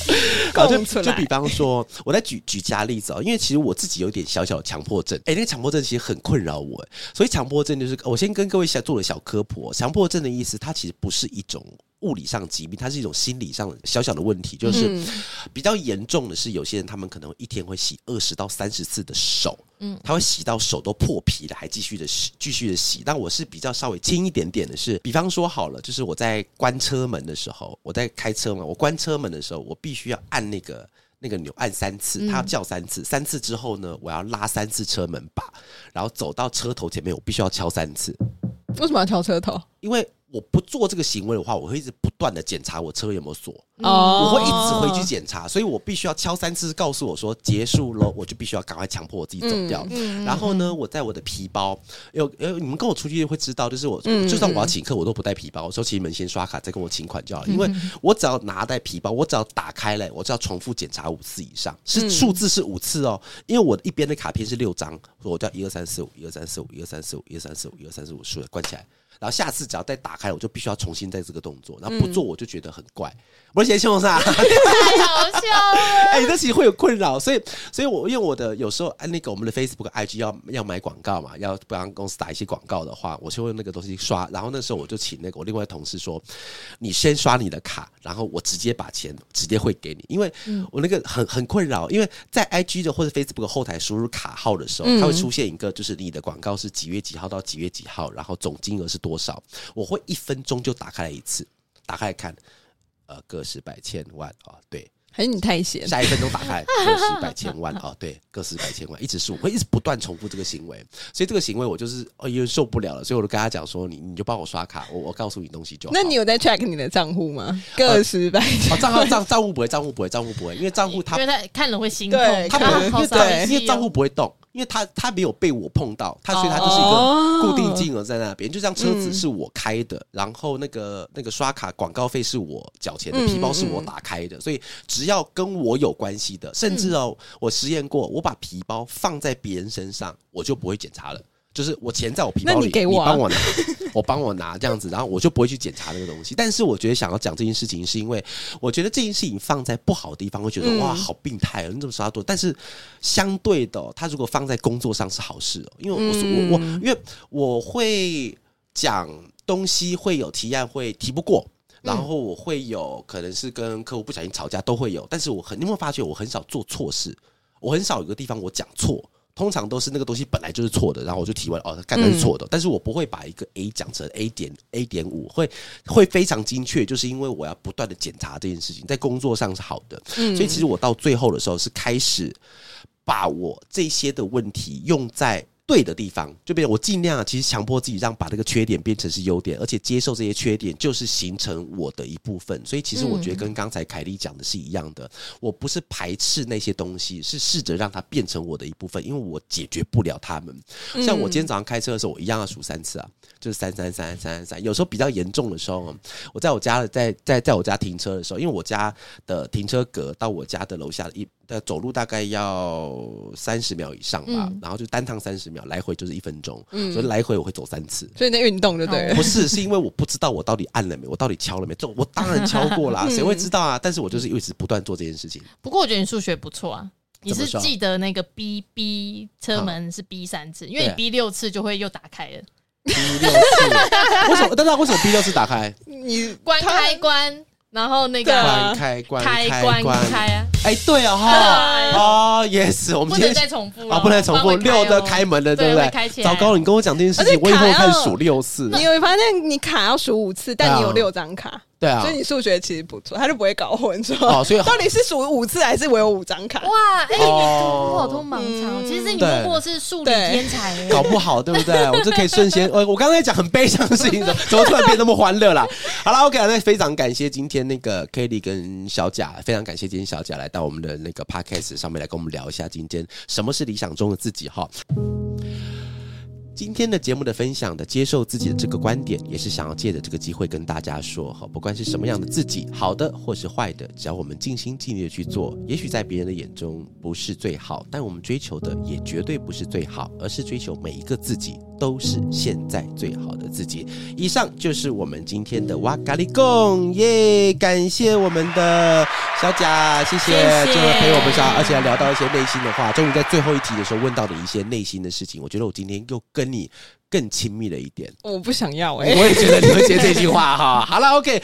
好，就供出来就比方说，我再举举其他例子哦，因为其实我自己有点小小的强迫症，哎、那个强迫症其实很困扰我。所以强迫症就是，我先跟各位小做了小科普、哦，强迫症的意思，它其实不是一种物理上疾病，它是一种心理上的小小的问题，就是比较严重的是，有些人他们可能一天会洗二十到三十次的手，嗯，他会洗到手都破皮了，还继续的洗，继续的洗。但我是比较稍微轻一点点的是，比方说好了，就是我在关车门的时候，我在开车嘛，我关车门的时候，我必须要按那个。那个钮按三次，它要叫三次，三次之后呢，我要拉三次车门把，然后走到车头前面，我必须要敲三次，为什么要敲车头？因为我不做这个行为的话，我会一直不断的检查我车有没有锁，哦我会一直回去检查，所以我必须要敲三次，告诉我说结束了，我就必须要赶快强迫我自己走掉。然后呢，我在我的皮包，有有你们跟我出去会知道，就是我、就算我要请客，我都不带皮包，我说请你们先刷卡再跟我请款就好了，因为我只要拿带皮包，我只要打开来，我只要重复检查五次以上，是数字是五次哦，因为我一边的卡片是六张，我叫一二三四五，一二三四五，一二三四五，一二三四五，一二三四五，数关起来。然后下次只要再打开，我就必须要重新再这个动作，然后不做我就觉得很怪。我写信上，太 好笑了。哎，那其实会有困扰，所以，所以我因为我的有时候哎那个我们的 Facebook、IG 要要买广告嘛，要帮公司打一些广告的话，我就会用那个东西刷。然后那时候我就请那个我另外同事说，你先刷你的卡，然后我直接把钱直接汇给你，因为我那个很很困扰，因为在 IG 的或者 Facebook 后台输入卡号的时候，它会出现一个就是你的广告是几月几号到几月几号，然后总金额是多少，我会一分钟就打开来一次，打开来看，呃，个十百千万啊、对。还是你太闲？下一分钟打开个十百千万 哦，对，个十百千万，一直是我会一直不断重复这个行为，所以这个行为我就是哦，因为受不了了，所以我就跟他讲说，你你就帮我刷卡，我我告诉你东西就好。那你有在 check 你的账户吗？个十百千，哦账号账账户不会，账户不会，账户不会，因为账户他因为他看了会心痛，对它不会，因为账户不会动，因为他他没有被我碰到，他所以他就是一哦。个固定金额在那边，就像车子是我开的，然后那个那个刷卡广告费是我缴钱的，嗯皮包是我打开的，所以只要跟我有关系的，甚至哦，我实验过，我把皮包放在别人身上，我就不会检查了。就是我钱在我皮包里，那你给我啊帮我拿，我帮我拿这样子，然后我就不会去检查那个东西。但是我觉得想要讲这件事情，是因为我觉得这件事情放在不好的地方，会觉得、嗯哇，好病态哦，你怎么刷多？但是相对的哦、他如果放在工作上是好事哦，因为我、嗯我我因为我会讲东西会有提案会提不过。然后我会有可能是跟客户不小心吵架都会有，但是我很你有没有发觉我很少做错事，我很少有个地方我讲错，通常都是那个东西本来就是错的，然后我就提问哦，干的是错的，但是我不会把一个 A 讲成 A 点 A 点五，会会非常精确，就是因为我要不断的检查这件事情，在工作上是好的，所以其实我到最后的时候是开始把我这些的问题用在对的地方，就变成我尽量啊，其实强迫自己让把这个缺点变成是优点，而且接受这些缺点就是形成我的一部分。所以其实我觉得跟刚才凯莉讲的是一样的，我不是排斥那些东西，是试着让它变成我的一部分，因为我解决不了他们。像我今天早上开车的时候，我一样要数三次啊，就是三三三三三三。有时候比较严重的时候，我在我家在在在我家停车的时候，因为我家的停车格到我家的楼下一的走路大概要三十秒以上吧，嗯然后就单趟三十秒，来回就是一分钟，所以来回我会走三次。所以那运动就对了。不是，是因为我不知道我到底按了没，我到底敲了没。这我当然敲过啦，谁会知道啊？但是我就是一直不断做这件事情。不过我觉得你数学不错啊。你是记得那个 B B 车门是 B 三次，因为你 B 六次就会又打开了，B 六次，为什么？但是为什么 B 六次打开？你关开关，然后那个关开关开关开啊，哎，对啊哈。啊，yes，我们不能今天再重复了，啊，不能重复六的哦开门了，对对不对？糟糕了，你跟我讲这件事情，我以后开始数六次。你有发现你卡要数五次，但你有六张卡，对啊所以，你数学其实不错，他就不会搞混说哦，所以到底是数五次还是我有五张卡？哇，哎，你哦普通盲肠，嗯其实你对默默是数理天才欸，搞不好对不对？我就可以瞬间，呃，我刚才讲很悲伤的事情，怎 么怎么突然变那么欢乐啦？好了，OK，那非常感谢今天那个 Kelly 跟小贾，非常感谢今天小贾来到我们的那个 Podcast 上面来跟我们聊一下今天什么是理想中的自己哈。今天的节目的分享的接受自己的这个观点，也是想要借着这个机会跟大家说哈，不管是什么样的自己，好的或是坏的，只要我们尽心尽力的去做，也许在别人的眼中不是最好，但我们追求的也绝对不是最好，而是追求每一个自己都是现在最好的自己。以上就是我们今天的哇咖喱贡耶，感谢我们的小贾，谢谢，谢谢就陪我们上，而且还聊到一些内心的话，终于在最后一题的时候问到了一些内心的事情，我觉得我今天又跟你更亲密了一点。我不想要哎、我也觉得你会接这句话哈。好了，OK，